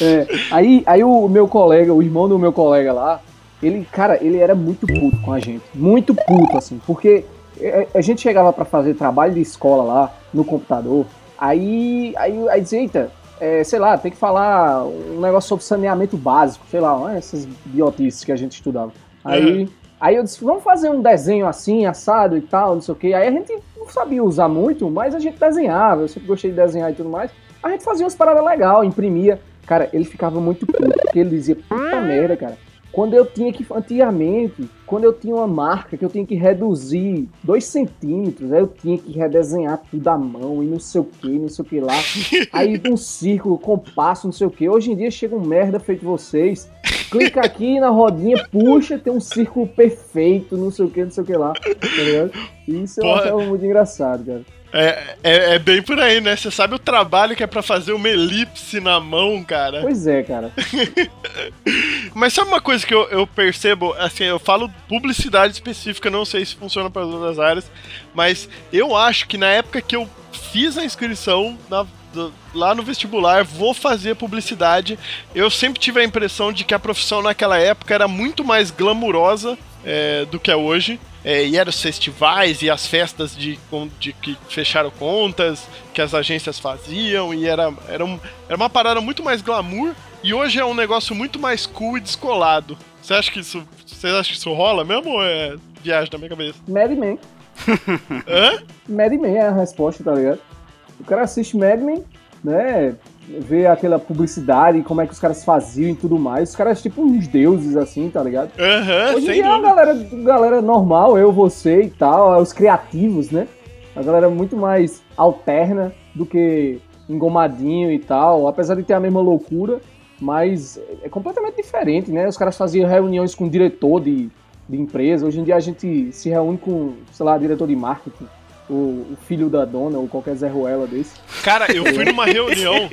É, aí, aí o meu colega, o irmão do meu colega lá, ele, cara, ele era muito puto com a gente. Muito puto, assim, porque é, a gente chegava pra fazer trabalho de escola lá no computador, aí, aí, aí dizia, eita, é, sei lá, tem que falar um negócio sobre saneamento básico, sei lá, essas biotices que a gente estudava. Aí, aí eu disse, vamos fazer um desenho assim, assado e tal, não sei o que. Aí a gente não sabia usar muito, mas a gente desenhava, eu sempre gostei de desenhar e tudo mais. A gente fazia umas paradas legais, imprimia. Cara, ele ficava muito puto, porque ele dizia, puta merda, cara. Quando eu tinha que, antigamente, quando eu tinha uma marca que eu tinha que reduzir dois centímetros, aí eu tinha que redesenhar tudo à mão e não sei o que, não sei o que lá. Aí um círculo, compasso, não sei o que. Hoje em dia chega um merda feito vocês, clica aqui na rodinha, puxa, tem um círculo perfeito, não sei o que, não sei o que lá. Tá ligado? Isso eu Porra. achava muito engraçado, cara. É, é, é bem por aí, né? Você sabe o trabalho que é pra fazer uma elipse na mão, cara. Pois é, cara. Mas sabe uma coisa que eu, eu percebo? Assim, eu falo publicidade específica, não sei se funciona para as outras áreas, mas eu acho que na época que eu fiz a inscrição na- do- lá no vestibular, vou fazer publicidade, eu sempre tive a impressão de que a profissão naquela época era muito mais glamurosa é, do que é hoje. É, e eram os festivais e as festas de, de que fecharam contas, que as agências faziam, e era, era, um- era uma parada muito mais glamour, e hoje é um negócio muito mais cool e descolado. Você acha que isso. Você acha que isso rola mesmo ou é viagem na minha cabeça? Mad Men. Hã? Mad Men é a resposta, tá ligado? O cara assiste Mad Men, né? Vê aquela publicidade, como é que os caras faziam e tudo mais. Os caras, tipo, uns deuses, assim, tá ligado? Aham, Hoje em dia é uma dúvida. galera, galera normal, eu, você e tal, os criativos, né? A galera muito mais alterna do que engomadinho e tal, apesar de ter a mesma loucura, mas é completamente diferente, né? Os caras faziam reuniões com diretor de, de empresa, hoje em dia a gente se reúne com, sei lá, diretor de marketing, o, filho da dona, ou qualquer Zé Ruela desse. Cara, eu fui numa reunião.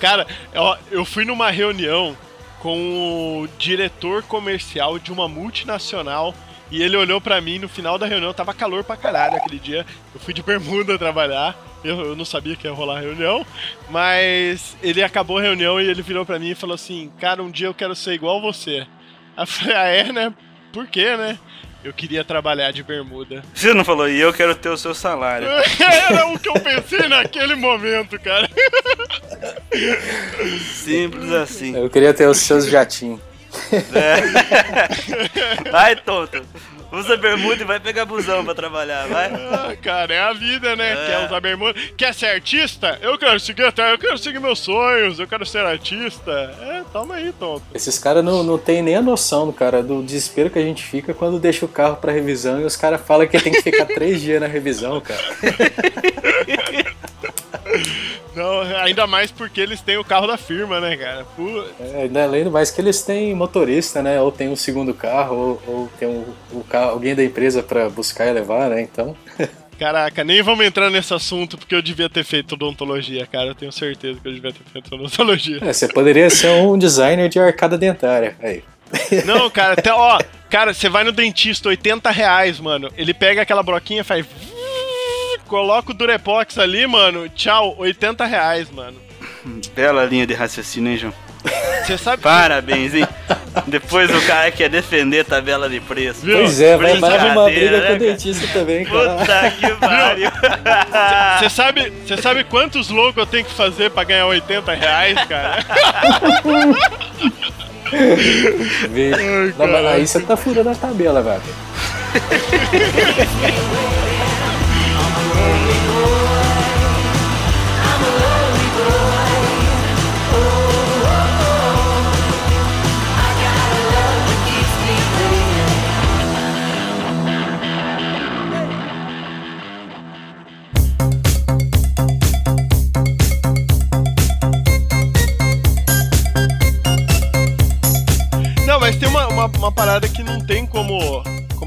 Cara, ó, eu fui numa reunião com o diretor comercial de uma multinacional. E ele olhou pra mim no final da reunião, tava calor pra caralho aquele dia. Eu fui de bermuda trabalhar. Eu, eu não sabia que ia rolar a reunião, mas ele acabou a reunião e ele virou pra mim e falou assim: Cara, um dia eu quero ser igual você. Aí eu falei: Ah, é, né? Por quê, né? Eu queria trabalhar de bermuda. Você não falou, e eu quero ter o seu salário. Era o que eu pensei naquele momento, cara. Simples assim. Eu queria ter os seus jatinhos. Vai, tonto. Usa bermuda e vai pegar busão pra trabalhar, vai. Ah, cara, é a vida, né? É. Quer usar bermuda. Quer ser artista? Eu quero seguir até, eu quero seguir meus sonhos, eu quero ser artista. É, toma aí, tonto. Esses caras não, não tem nem a noção, cara, do desespero que a gente fica quando deixa o carro pra revisão e os caras falam que tem que ficar três dias na revisão, cara. Não, ainda mais porque eles têm o carro da firma, né, cara? É, ainda além do mais que eles têm motorista, né? Ou tem um segundo carro, ou, ou tem um, o carro, alguém da empresa pra buscar e levar, né? Então. caraca, nem vamos entrar nesse assunto porque eu devia ter feito odontologia, cara. Eu tenho certeza que eu devia ter feito odontologia. É, você poderia ser um designer de arcada dentária. Aí. Não, cara, até, ó, cara, você vai no dentista, 80 reais, mano. Ele pega aquela broquinha, faz. Coloca o Durepox ali, mano. Tchau, 80 reais, mano. Bela linha de raciocínio, hein, João? Você sabe. Parabéns, hein? Depois o cara quer defender tabela de preço. Viu? Pois é, vai mais uma briga né, com o cara? dentista também, cara. Puta que pariu. Você sabe, você sabe quantos logos eu tenho que fazer pra ganhar 80 reais, cara? Vê. Não, mas aí você tá furando a tabela, velho.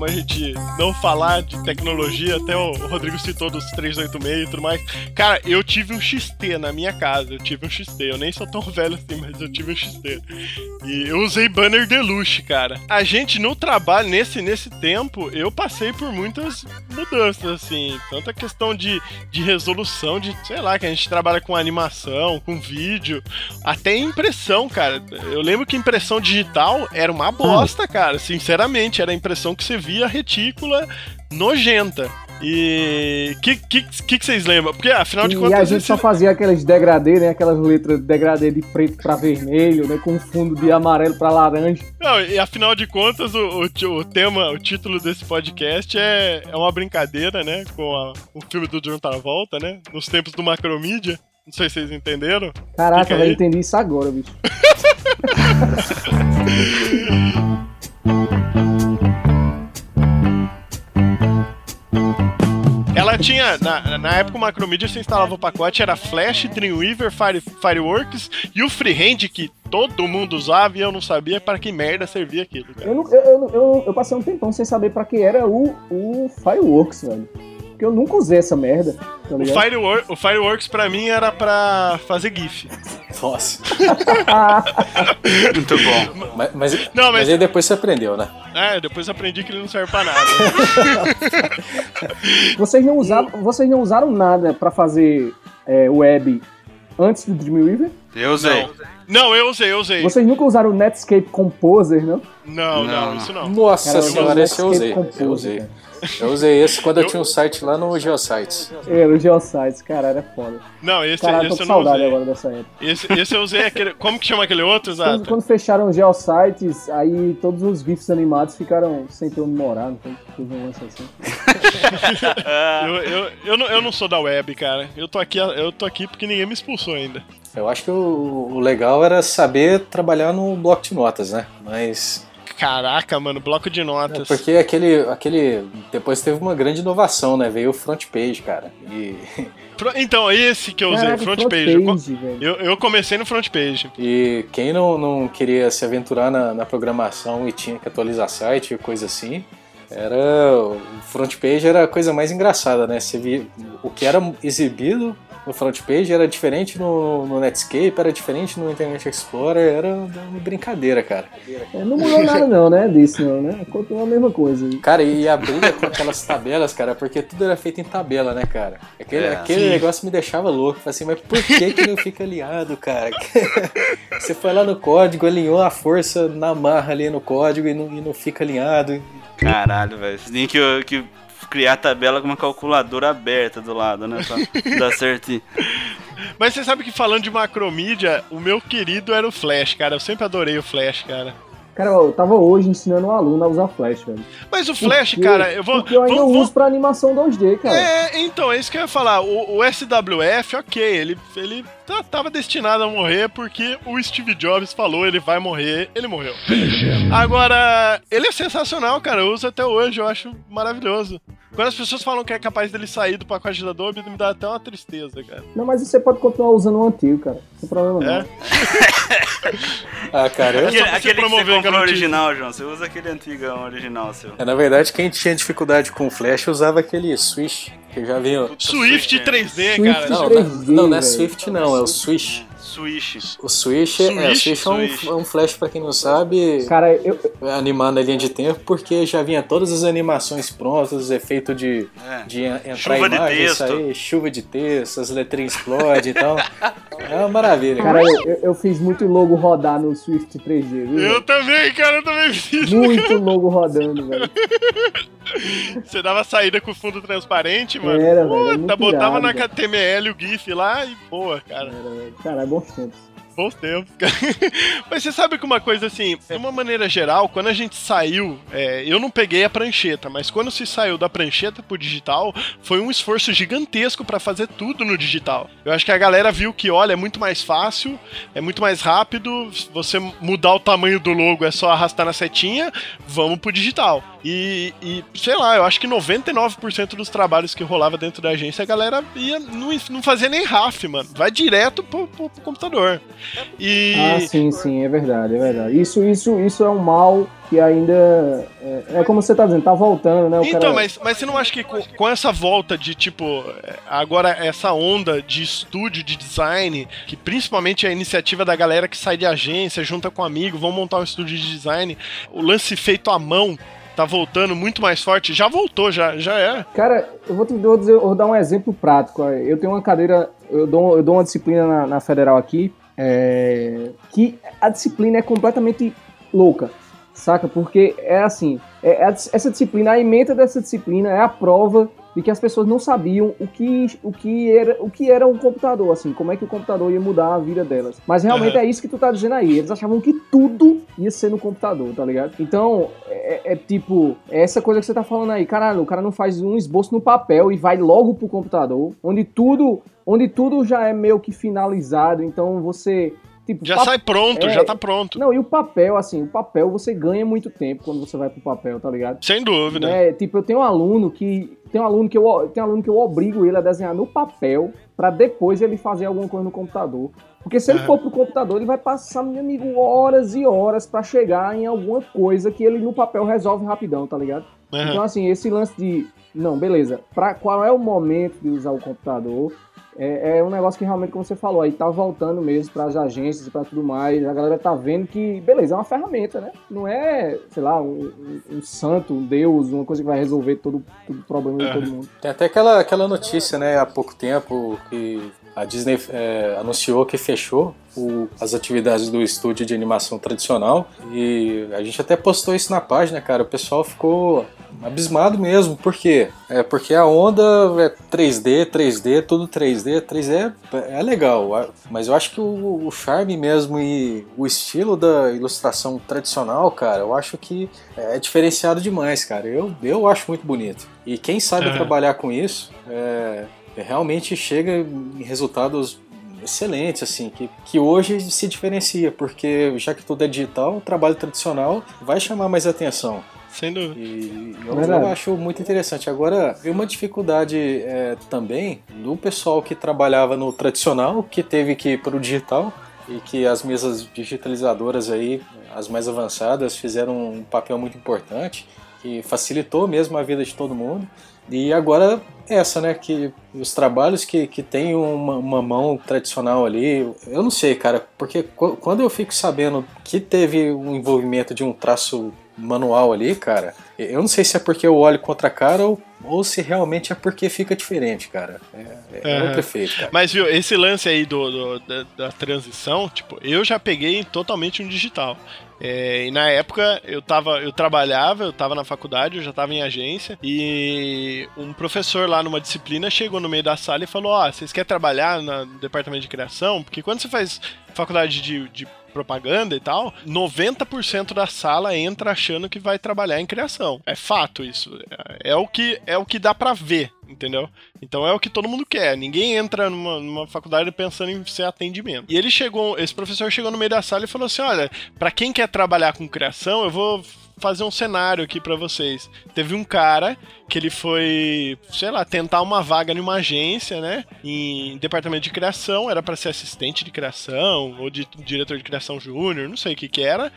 a gente não falar de tecnologia, até o Rodrigo citou dos 386 e tudo mais. Cara, eu tive um XT na minha casa, eu tive um XT. Eu nem sou tão velho assim, mas eu tive um XT. E eu usei banner deluxe, cara. A gente no trabalho, nesse, nesse tempo, eu passei por muitas mudanças, assim. Tanto a questão de, de resolução, de, sei lá, que a gente trabalha com animação, com vídeo, até impressão, cara. Eu lembro que impressão digital era uma bosta, cara. Sinceramente, era a impressão que você via retícula nojenta. E que que, que que vocês lembram? Porque afinal de E contas a gente só fazia aqueles degradê, né? Aquelas letras de degradê de preto pra vermelho, né? Com fundo de amarelo pra laranja. Não, e afinal de contas, o, o o tema, o título desse podcast é, é uma brincadeira, né? Com a- o filme do John Travolta, né? Nos tempos do Macromídia. Não sei se vocês entenderam. Caraca, eu entendi isso agora, bicho. Ela tinha, na, na época o Macromedia você instalava o pacote, era Flash, Dreamweaver, Fire, Fireworks e o Freehand que todo mundo usava e eu não sabia para que merda servia aquilo. Eu, não- eu, eu, eu, eu passei um tempão sem saber pra que era o, o Fireworks, velho. Porque eu nunca usei essa merda, tá O, ligado? Firewor- o Fireworks pra mim era pra fazer GIF. Nossa. Muito bom. Mas, mas, Não, mas- mas aí depois você aprendeu, né? É, depois aprendi que ele não serve pra nada. Vocês não usaram, vocês não usaram nada pra fazer é, web antes do Dreamweaver? Eu usei. não, eu usei, eu usei. Vocês nunca usaram o Netscape Composer, não? Não, não, Não, isso não. Nossa Cara, eu senhora, usei esse eu o usei. Netscape Eu Composer, usei. cara. Eu usei esse quando eu Eu- tinha um site lá no Geosites. Era o Geosites, cara, era foda. Não, esse, tô esse com eu não saudade usei. agora dessa época. Esse, esse eu usei aquele. Como que chama aquele outro, Quando, Exato? quando fecharam os Geosites, aí todos os GIFs animados ficaram sem ter onde morar, não? Teve um lance assim. Eu, eu, eu, não, eu não sou da web, cara. Eu tô aqui, eu tô aqui porque ninguém me expulsou ainda. Eu acho que o, o legal era saber trabalhar no bloco de notas, né? Mas. Caraca, mano, bloco de é notas. porque aquele, aquele. Depois teve uma grande inovação, né? Veio o front page, cara. E, Então, esse que eu usei, Caraca, front front page. Velho. eu, eu comecei no front page. e quem não, não queria se aventurar na, na programação e tinha que atualizar site e coisa assim. Era. O front page era a coisa mais engraçada, né? Você via. O que era exibido no front page era diferente no, no Netscape, era diferente no Internet Explorer, era uma brincadeira, cara. É, não mudou nada não, né, disso não, né? Continua a mesma coisa. Cara, e a briga com aquelas tabelas, cara, porque tudo era feito em tabela, né, cara? Aquele, É, aquele sim. negócio me deixava louco. Falei assim, mas por que que não fica alinhado, cara? Você foi lá no código, alinhou a força na marra ali no código e não, e não fica alinhado. Caralho, velho. Tem que, que criar a tabela com uma calculadora aberta do lado, né? Pra dar certinho. Mas você sabe que falando de macromídia, o meu querido era o Flash, cara. Eu sempre adorei o Flash, cara. Cara, eu tava hoje ensinando um aluno a usar Flash, velho. Mas o Flash, Por quê? cara, eu vou. Porque eu ainda vamos- uso pra animação 2D, cara. É, então, é isso que eu ia falar. O, o SWF, ok, ele, ele tá- tava destinado a morrer porque o Steve Jobs falou ele vai morrer, ele morreu. Agora, ele é sensacional, cara. Eu uso até hoje, eu acho maravilhoso. Quando as pessoas falam que é capaz dele sair do pacote da Adobe, me dá até uma tristeza, cara. Não, mas você pode continuar usando o antigo, cara. Não tem problema não. É? Ah, cara, eu, É Aquele, aquele que você comprou original, João. Você usa aquele antigão original seu. É, na verdade, quem tinha dificuldade com flash usava aquele Swish, que já vinha... Swift 3D, Swift cara. Não, 3D, não, não é. Swift não, é o Swish. Switch. O Swish, é, o Swish, Swish é, um, é um flash, pra quem não sabe, Cara, eu, animar na linha de tempo, porque já vinha todas as animações prontas, efeito de, É. de en- entrar Chuva de imagem, texto. sair, chuva de texto, as letrinhas explodem e tal. É uma maravilha. cara, eu, eu- eu fiz muito logo rodar no Swift 3D, viu? Eu também, cara, eu também fiz. Muito logo rodando, velho. Você dava saída com fundo transparente, mano. Era, velho, é Puta, muito botava irado, na velho. HTML o GIF lá e boa, cara. Era, velho. Cara, é bons tempos. Bons tempos. Mas você sabe que uma coisa assim, de uma maneira geral, quando a gente saiu, é, eu não peguei a prancheta, mas quando se saiu da prancheta pro digital, foi um esforço gigantesco pra fazer tudo no digital. Eu acho que a galera viu que, olha, é muito mais fácil, é muito mais rápido, você mudar o tamanho do logo é só arrastar na setinha, vamos pro digital. E, e, sei lá, eu acho que 99% dos trabalhos que rolava dentro da agência, a galera ia, não, não fazia nem RAF, mano. Vai direto pro, pro- pro computador. E. Ah, sim, sim, é verdade, é verdade. Isso, isso, isso é um mal que ainda. É, é como você tá dizendo, tá voltando, né? O Então, cara- mas, mas você não acha que com, com essa volta de, tipo, é, agora essa onda de estúdio, de design, que principalmente é a iniciativa da galera que sai de agência, junta com amigo, vão montar um estúdio de design, o lance feito à mão tá voltando muito mais forte. Já voltou, já, já é. Cara, eu vou, te, eu vou dizer, eu vou dar um exemplo prático. Eu tenho uma cadeira, eu dou, eu dou uma disciplina na, na federal aqui, é, que a disciplina é completamente louca, saca? Porque é assim, é, é essa disciplina, a emenda dessa disciplina é a prova de que as pessoas não sabiam o que, o que, era, o que era um computador, assim, como é que o computador ia mudar a vida delas. Mas realmente Aham. é isso que tu tá dizendo aí. Eles achavam que tudo ia ser no computador, tá ligado? Então, é, é tipo, é essa coisa que você tá falando aí. Caralho, o cara não faz um esboço no papel e vai logo pro computador, onde tudo, onde tudo já é meio que finalizado. Então você. Tipo, Já sai pronto, é. já tá pronto. Não, e o papel, assim, o papel você ganha muito tempo quando você vai pro papel, tá ligado? Sem dúvida. É, tipo, eu tenho um aluno que. Tem um aluno que eu, tem um aluno que eu obrigo ele a desenhar no papel pra depois ele fazer alguma coisa no computador. Porque se ele Aham. for pro computador, ele vai passar, meu amigo, horas e horas pra chegar em alguma coisa que ele no papel resolve rapidão, tá ligado? Aham. Então, assim, esse lance de. Não, beleza. Pra qual é o momento de usar o computador? É, é um negócio que realmente, como você falou, aí tá voltando mesmo pras agências e pra tudo mais. A galera tá vendo que, beleza, é uma ferramenta, né? Não é, sei lá, um, um- um santo, um deus, uma coisa que vai resolver todo, o problema de É. todo mundo. Tem até aquela, aquela notícia, né, há pouco tempo, que a Disney é, anunciou que fechou o- as atividades do estúdio de animação tradicional. E a gente até postou isso na página, cara. O pessoal ficou abismado mesmo. Por quê? É porque a onda é 3D, 3D, tudo 3D. 3D é, é legal, mas eu acho que o, o charme mesmo e o estilo da ilustração tradicional, cara, eu acho que é diferenciado demais, cara. Eu, eu acho muito bonito. E quem sabe Aham. trabalhar com isso é, realmente chega em resultados excelentes, assim, que, que hoje se diferencia, porque já que tudo é digital, o trabalho tradicional vai chamar mais atenção. Sem dúvida. E eu, eu acho muito interessante. Agora, vi uma dificuldade é, também do pessoal que trabalhava no tradicional, que teve que ir para o digital, e que as mesas digitalizadoras aí, as mais avançadas, fizeram um papel muito importante, que facilitou mesmo a vida de todo mundo. E agora essa, né, que os trabalhos que, que tem uma, uma mão tradicional ali, eu não sei, cara, porque qu- quando eu fico sabendo que teve um envolvimento de um traço manual ali, cara, eu não sei se é porque eu olho contra a cara ou, ou se realmente é porque fica diferente, cara. É, é outro efeito, cara. Mas viu, esse lance aí do, do- da, da transição, tipo, eu já peguei totalmente um digital. É, e na época eu tava, eu trabalhava, eu tava na faculdade, eu já tava em agência, e um professor lá numa disciplina chegou no meio da sala e falou: Ó, vocês querem trabalhar no departamento de criação? Porque quando você faz faculdade de, de propaganda e tal, 90% da sala entra achando que vai trabalhar em criação. É fato isso. É, é o que é o que dá pra ver, entendeu? Então é o que todo mundo quer. Ninguém entra numa, numa faculdade pensando em ser atendimento. E ele chegou, esse professor chegou no meio da sala e falou assim: "Olha, pra quem quer trabalhar com criação, eu vou fazer um cenário aqui pra vocês. Teve um cara que ele foi, sei lá, tentar uma vaga numa agência, né, em departamento de criação, era pra ser assistente de criação ou de diretor de criação júnior, não sei o que que era.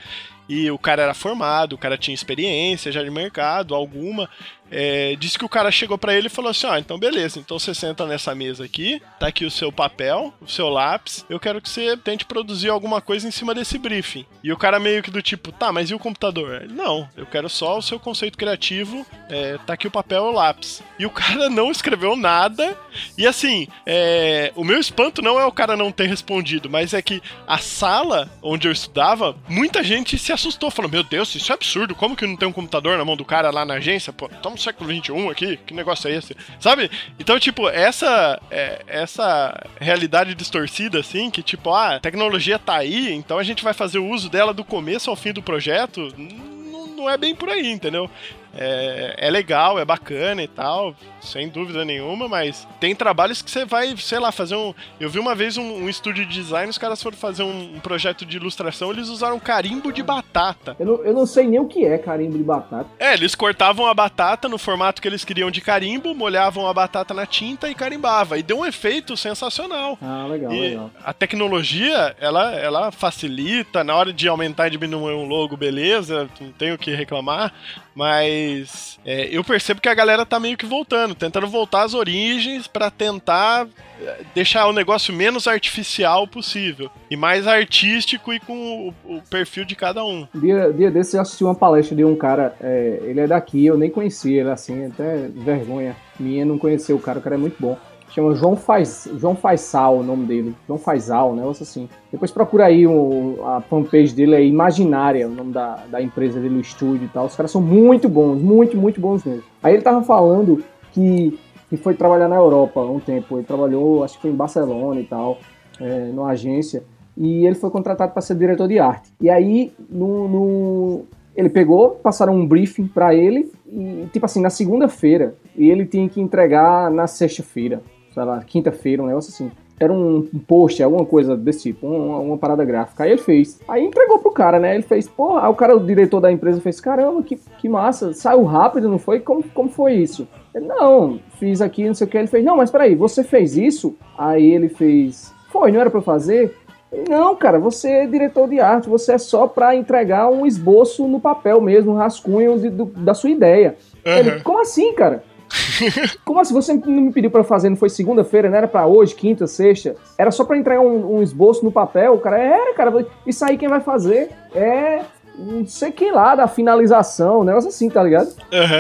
E o cara era formado, o cara tinha experiência já de mercado, alguma. É, disse que o cara chegou pra ele e falou assim: Ó, então beleza, então você senta nessa mesa aqui, tá aqui o seu papel, o seu lápis, eu quero que você tente produzir alguma coisa em cima desse briefing. E o cara meio que do tipo: tá, mas e o computador? Ele, Não, eu quero só o seu conceito criativo, é, tá aqui o papel e o lápis. E o cara não escreveu nada, e assim, é, o meu espanto não é o cara não ter respondido, mas é que a sala onde eu estudava, muita gente se assustou, falou: Meu Deus, isso é absurdo, como que não tem um computador na mão do cara lá na agência? Pô, estamos no século XXI aqui, que negócio é esse? Sabe? Então, tipo, essa, é, essa realidade distorcida, assim, que tipo, ah, a tecnologia tá aí, então a gente vai fazer o uso dela do começo ao fim do projeto, não, é bem por aí, entendeu? É, é legal, é bacana e tal, sem dúvida nenhuma, mas tem trabalhos que você vai, sei lá, fazer um. Eu vi uma vez um, um estúdio de design, os caras foram fazer um, um projeto de ilustração, eles usaram carimbo de batata. Eu não, eu não sei nem o que é carimbo de batata. É, eles cortavam a batata no formato que eles queriam de carimbo, molhavam a batata na tinta e carimbava. E deu um efeito sensacional. Ah, legal, E legal. a tecnologia, ela, ela facilita, na hora de aumentar e diminuir um logo, beleza, não tenho o que reclamar, mas é, eu percebo que a galera tá meio que voltando, tentando voltar às origens pra tentar é, deixar o negócio menos artificial possível e mais artístico e com o, o perfil de cada um. Dia, dia desses eu assisti uma palestra de um cara, é, ele é daqui, eu nem conhecia ele assim, até vergonha minha não conhecer o cara, o cara é muito bom. Chama João Faz, João Faisal o nome dele. João Faisal, um negócio assim. Depois procura aí o, a fanpage dele, é Imaginária, o nome da, da empresa dele, o estúdio e tal. Os caras são muito bons, muito, muito bons mesmo. Aí ele tava falando que, que foi trabalhar na Europa há um tempo. Ele trabalhou, acho que foi em Barcelona e tal, é, numa agência. E ele foi contratado para ser diretor de arte. E aí, no, no- ele pegou, passaram um briefing para ele, e tipo assim, na segunda-feira, e ele tinha que entregar na sexta-feira, sei lá, quinta-feira, um negócio assim. Era um, post, alguma coisa desse tipo, uma, uma parada gráfica. Aí ele fez. Aí entregou pro cara, né? Ele fez, pô, aí o cara, o diretor da empresa, fez, caramba, que, que massa, saiu rápido, não foi? Como, como foi isso? Ele, não, fiz aqui, não sei o que. Ele fez, não, mas peraí, você fez isso? Aí ele fez, foi, não era pra eu fazer? Não, cara, você é diretor de arte, você é só pra entregar um esboço no papel mesmo, um rascunho de- do- da sua ideia. Ele, como assim, cara? Como assim? Você não me pediu pra eu fazer, não foi segunda-feira, não era pra hoje, quinta, sexta? Era só pra entregar um, um esboço no papel? Cara, era, cara, isso aí quem vai fazer é não sei quem lá, da finalização, um negócio assim, tá ligado?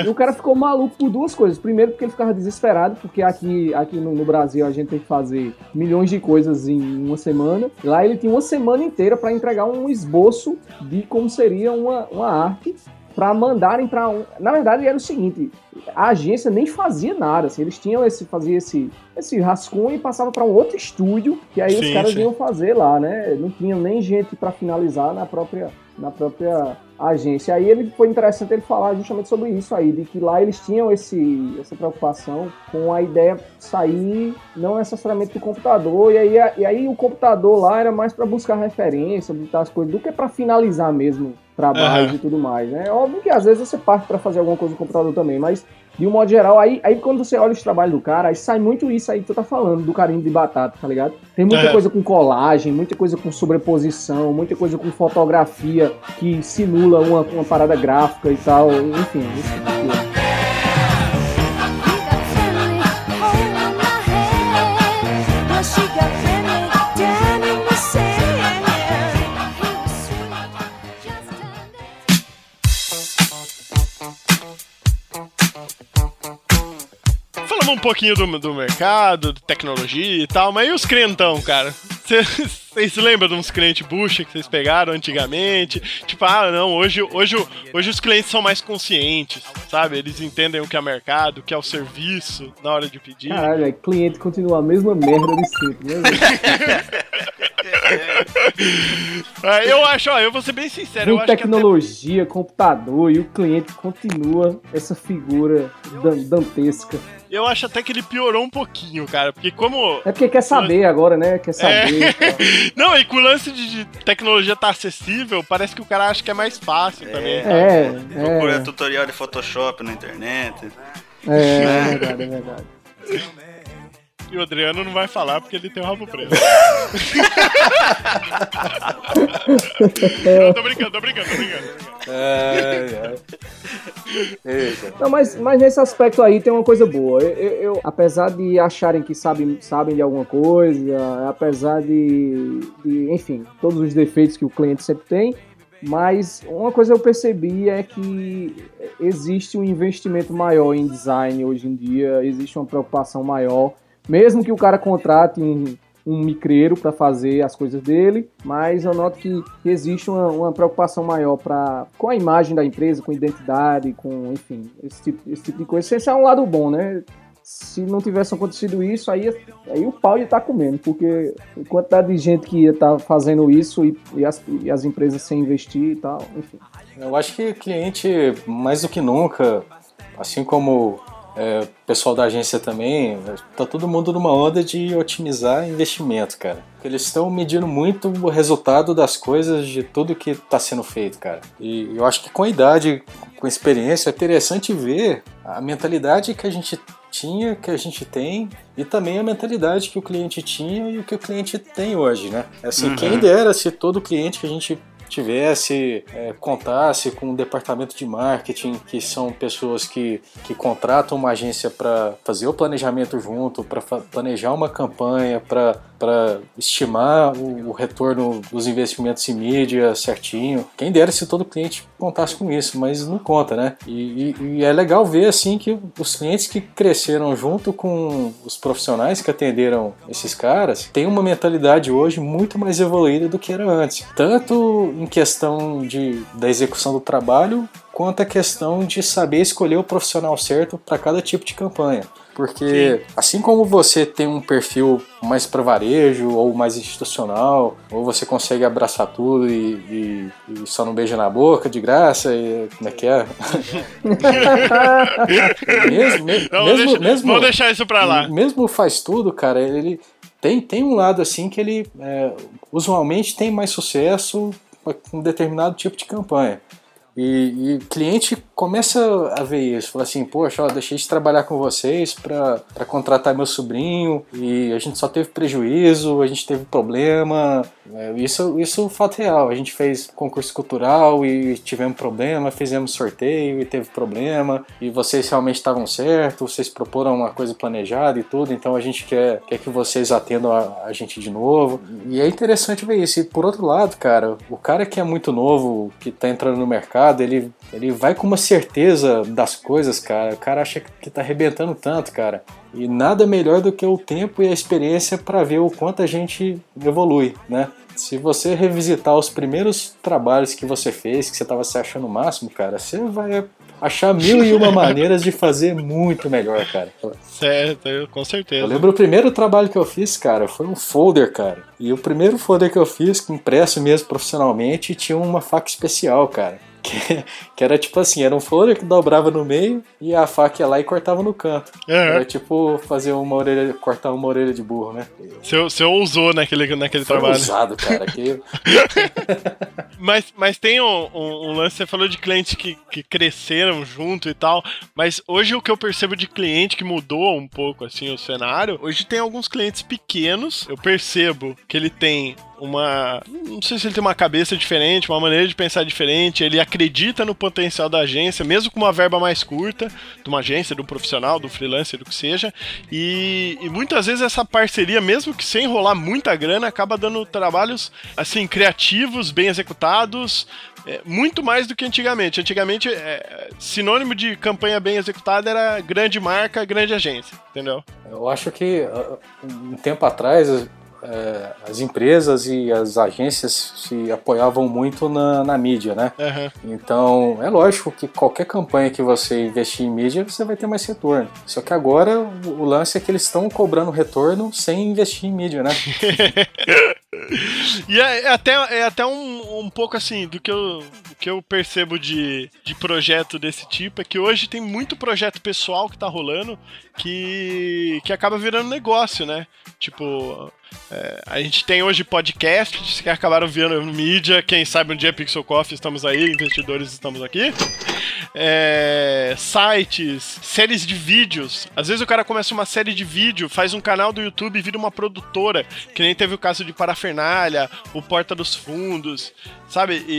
E o cara ficou maluco por duas coisas. Primeiro, porque ele ficava desesperado, porque aqui, aqui no, no Brasil a gente tem que fazer milhões de coisas em uma semana. Lá ele tinha uma semana inteira para entregar um esboço de como seria uma, uma arte para mandarem para um. Na verdade, era o seguinte: a agência nem fazia nada. Assim, eles tinham esse, fazia esse, esse rascunho e passava para um outro estúdio, que aí os Sim, caras sim. iam fazer lá, né? Não tinham nem gente para finalizar na própria, na própria agência. Aí ele foi interessante ele falar justamente sobre isso aí, de que lá eles tinham esse, essa preocupação com a ideia sair não necessariamente do computador, e aí, e aí o computador lá era mais para buscar referência, botar as coisas, do que para finalizar mesmo trabalhos Aham. e tudo mais, né? Óbvio que às vezes você parte para fazer alguma coisa no computador também, mas de um modo geral, aí, aí quando você olha os trabalhos do cara, aí sai muito isso aí que tu tá falando, do carinho de batata, tá ligado? Tem muita É. coisa com colagem, muita coisa com sobreposição, muita coisa com fotografia que simula uma, uma parada gráfica e tal, enfim, esse pouquinho do, do mercado, de tecnologia e tal, mas e os crentão, cara? Vocês se lembram de uns clientes bucha que vocês pegaram antigamente? Tipo, ah, não, hoje, hoje, hoje os clientes são mais conscientes, sabe? Eles entendem o que é mercado, o que é o serviço na hora de pedir. Caralho, aí, cliente continua a mesma merda de sempre, né? Ah, eu acho, ó, eu vou ser bem sincero, eu Com acho que até tecnologia, computador e o cliente continua essa figura dan- dantesca. Eu acho até que ele piorou um pouquinho, cara. Porque como. É porque quer saber agora, né? Quer saber. É. e tal. Não, e com o lance de, de tecnologia tá acessível, parece que o cara acha que é mais fácil também. É, Procura é, tutorial de Photoshop na internet. é, é verdade, é verdade. E o Adriano não vai falar porque ele tem o rabo preso. Não, tô brincando, tô brincando, tô brincando. Ai, ai. Eita. Não, mas, mas nesse aspecto aí tem uma coisa boa. Eu, eu- eu, apesar de acharem que sabem, sabem de alguma coisa, apesar de, de, enfim, todos os defeitos que o cliente sempre tem, mas uma coisa eu percebi é que existe um investimento maior em design hoje em dia, existe uma preocupação maior, mesmo que o cara contrate um, um micreiro para fazer as coisas dele, mas eu noto que existe uma, uma preocupação maior pra, com a imagem da empresa, com identidade, com, enfim, esse tipo, esse tipo de coisa. Esse é um lado bom, né? se não tivesse acontecido isso, aí, aí o pau ia estar comendo, porque a quantidade de gente que ia estar fazendo isso e, e, as, e as empresas sem investir e tal, enfim. Eu acho que cliente, mais do que nunca, assim como é, pessoal da agência também, tá todo mundo numa onda de otimizar investimento, cara. Eles estão medindo muito o resultado das coisas, de tudo que está sendo feito, cara. E eu acho que com a idade, com a experiência, é interessante ver a mentalidade que a gente tinha, que a gente tem, e também a mentalidade que o cliente tinha e o que o cliente tem hoje, né? Assim, Uhum. quem dera se todo cliente que a gente tivesse, é, contasse com um departamento de marketing, que são pessoas que, que contratam uma agência para fazer o planejamento junto, para planejar uma campanha, para estimar o, o retorno dos investimentos em mídia certinho. Quem dera se todo cliente contasse com isso, mas não conta, né? E, e- e é legal ver assim que os clientes que cresceram junto com os profissionais que atenderam esses caras têm uma mentalidade hoje muito mais evoluída do que era antes. Tanto em questão de, da execução do trabalho, quanto a questão de saber escolher o profissional certo para cada tipo de campanha. Porque assim como você tem um perfil mais para varejo ou mais institucional, ou você consegue abraçar tudo e, e- e só não beija na boca de graça, e como é que é? mesmo, me- Não, mesmo, deixa- mesmo, vamos deixar isso pra lá. mesmo faz tudo, cara, ele tem, tem um lado assim que ele é, usualmente tem mais sucesso um determinado tipo de campanha. E, e cliente começa a ver isso, fala assim, poxa, ó, deixei de trabalhar com vocês para contratar meu sobrinho e a gente só teve prejuízo, a gente teve problema. É, Isso, isso é fato real. A gente fez concurso cultural e tivemos problema, fizemos sorteio e teve problema, e vocês realmente estavam certos, vocês proporam uma coisa planejada e tudo, então a gente quer, quer que vocês atendam a, a gente de novo. E é interessante ver isso. E por outro lado, cara, o cara que é muito novo, que tá entrando no mercado, ele, ele vai com uma certeza das coisas, cara. O cara acha que tá arrebentando tanto, cara. E nada melhor do que o tempo e a experiência para ver o quanto a gente evolui, né? Se você revisitar os primeiros trabalhos que você fez, que você estava se achando o máximo, cara, você vai achar mil e uma maneiras de fazer muito melhor, cara. Certo, eu- com certeza. Eu lembro o primeiro trabalho que eu fiz, cara, foi um folder, cara. E o primeiro folder que eu fiz, impresso mesmo profissionalmente, tinha uma faca especial, cara. Que, que era tipo assim, era um folder que dobrava no meio e a faca ia lá e cortava no canto. Era Aham. tipo fazer uma orelha, cortar uma orelha de burro, né? Você, você ousou naquele, naquele Foi trabalho. usado, cara. Que Mas, mas tem um, um- um lance, você falou de clientes que, que cresceram junto e tal, mas hoje o que eu percebo de cliente que mudou um pouco assim o cenário, hoje tem alguns clientes pequenos, eu percebo que ele tem uma. Não sei se ele tem uma cabeça diferente, uma maneira de pensar diferente, ele acredita no potencial da agência, mesmo com uma verba mais curta, de uma agência, de um profissional, do freelancer, do que seja. E, e muitas vezes essa parceria, mesmo que sem enrolar muita grana, acaba dando trabalhos assim, criativos, bem executados. é, muito mais do que antigamente. Antigamente, é, sinônimo de campanha bem executada era grande marca, grande agência, entendeu? Eu acho que uh, um tempo atrás eh, as empresas e as agências se apoiavam muito na, na mídia, né? Aham. Então é lógico que qualquer campanha que você investir em mídia você vai ter mais retorno. Só que agora o o lance é que eles estão cobrando retorno sem investir em mídia, né? E é, é até, é até um, um pouco assim, do que eu, do que eu percebo de, de projeto desse tipo, é que hoje tem muito projeto pessoal que tá rolando que, que acaba virando negócio, né? Tipo, é, a gente tem hoje podcasts que acabaram virando mídia, quem sabe um dia Pixel Coffee estamos aí, investidores estamos aqui. É, sites, séries de vídeos. Às vezes o cara começa uma série de vídeo, faz um canal do YouTube e vira uma produtora, que nem teve o caso de Parafernália, o Porta dos Fundos, sabe? E,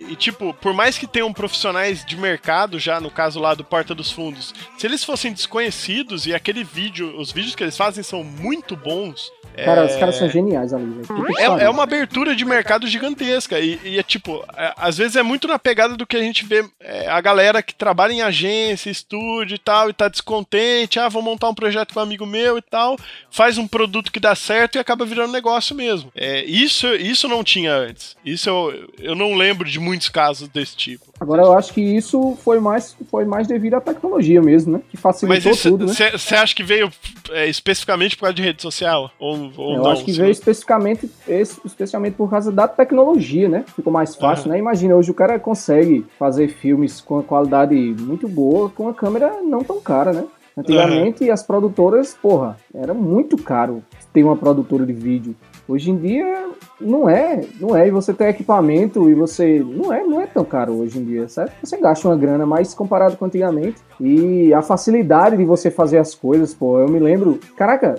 e- e, tipo, por mais que tenham profissionais de mercado já, no caso lá do Porta dos Fundos, se eles fossem desconhecidos e aquele vídeo, os vídeos que eles fazem são muito bons. Cara, é- os caras são geniais ali, é, é uma abertura de mercado gigantesca. E, e é tipo, é, às vezes é muito na pegada do que a gente vê é, a galera que trabalha em agência, estúdio e tal, e tá descontente. Ah, vou montar um projeto com um amigo meu e tal. Faz um produto que dá certo e acaba virando negócio mesmo. É, isso, isso não tinha antes. Isso eu, eu não lembro de muitos casos desse tipo. Agora eu acho que isso foi mais, foi mais devido à tecnologia mesmo, né? Que facilitou Mas tudo, né? você acha que veio é, especificamente por causa de rede social? Ou, ou eu não? acho que veio especificamente, es- especialmente por causa da tecnologia, né? Ficou mais fácil, né? Imagina, hoje o cara consegue fazer filmes com uma qualidade muito boa com uma câmera não tão cara, né? Antigamente as produtoras, porra, era muito caro ter uma produtora de vídeo. Hoje em dia não é, não é. E você tem equipamento e você não é, não é tão caro hoje em dia, certo? Você gasta uma grana, mas comparado com antigamente e a facilidade de você fazer as coisas, pô, eu me lembro, caraca,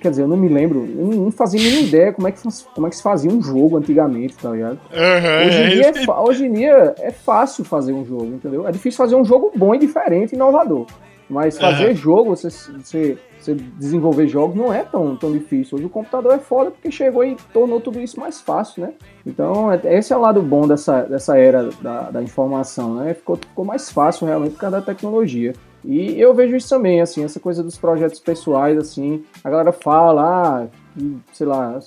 quer dizer, eu não me lembro, não fazia nenhuma ideia como é que como é que se fazia um jogo antigamente, tá ligado? Aham, Hoje em, é dia é fa- hoje em dia é fácil fazer um jogo, entendeu? É difícil fazer um jogo bom e diferente, inovador. Mas fazer jogo, você, você, você desenvolver jogos não é tão, tão difícil. Hoje o computador é foda porque chegou e tornou tudo isso mais fácil, né? Então, é- esse é o lado bom dessa, dessa era da, da informação, né? Ficou, ficou mais fácil realmente por causa da tecnologia. E eu vejo isso também, assim, essa coisa dos projetos pessoais, assim, a galera fala, ah, sei lá,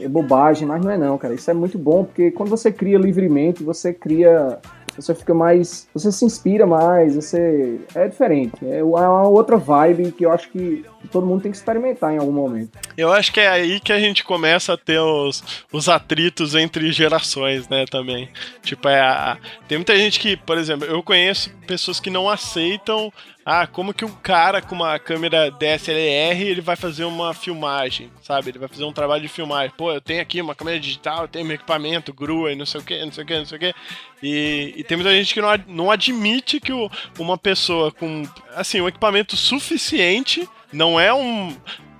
é bobagem, mas não é não, cara. Isso é muito bom, porque quando você cria livremente, você cria. Você fica mais. Você se inspira mais, você. É diferente. É uma outra vibe que eu acho que todo mundo tem que experimentar em algum momento. Eu acho que é aí que a gente começa a ter os, os atritos entre gerações, né, também. Tipo, é a, tem muita gente que, por exemplo, eu conheço pessoas que não aceitam ah, como que um cara com uma câmera DSLR, ele vai fazer uma filmagem, sabe? Ele vai fazer um trabalho de filmagem. Pô, eu tenho aqui uma câmera digital, eu tenho meu equipamento, grua e não sei o que, não sei o que, não sei o que. E, e tem muita gente que não, não admite que o- uma pessoa com, assim, um equipamento suficiente, não é um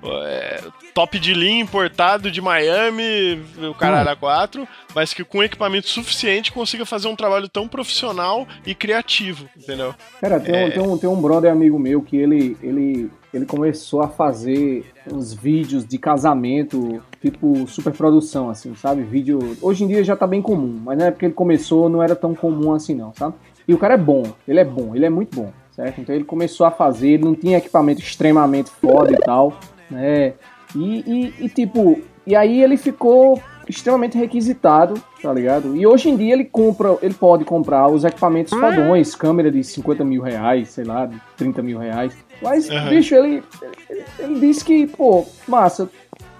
é, top de linha importado de Miami, o caralho a 4, mas que com equipamento suficiente consiga fazer um trabalho tão profissional e criativo, entendeu? Cara, tem, um, tem, um, tem um brother amigo meu que ele, ele, ele começou a fazer uns vídeos de casamento, tipo superprodução, assim, sabe? Vídeo. Hoje em dia já tá bem comum, mas na época que ele começou não era tão comum assim, não, sabe? E o cara é bom, ele é bom, ele é muito bom, certo? Então ele começou a fazer, ele não tinha equipamento extremamente foda e tal, né? E, e, e, tipo, e aí ele ficou extremamente requisitado, tá ligado? E hoje em dia ele compra, ele pode comprar os equipamentos fodões, câmera de 50 mil reais, sei lá, de 30 mil reais. Mas, Aham. bicho, ele, ele, ele disse que, pô, massa,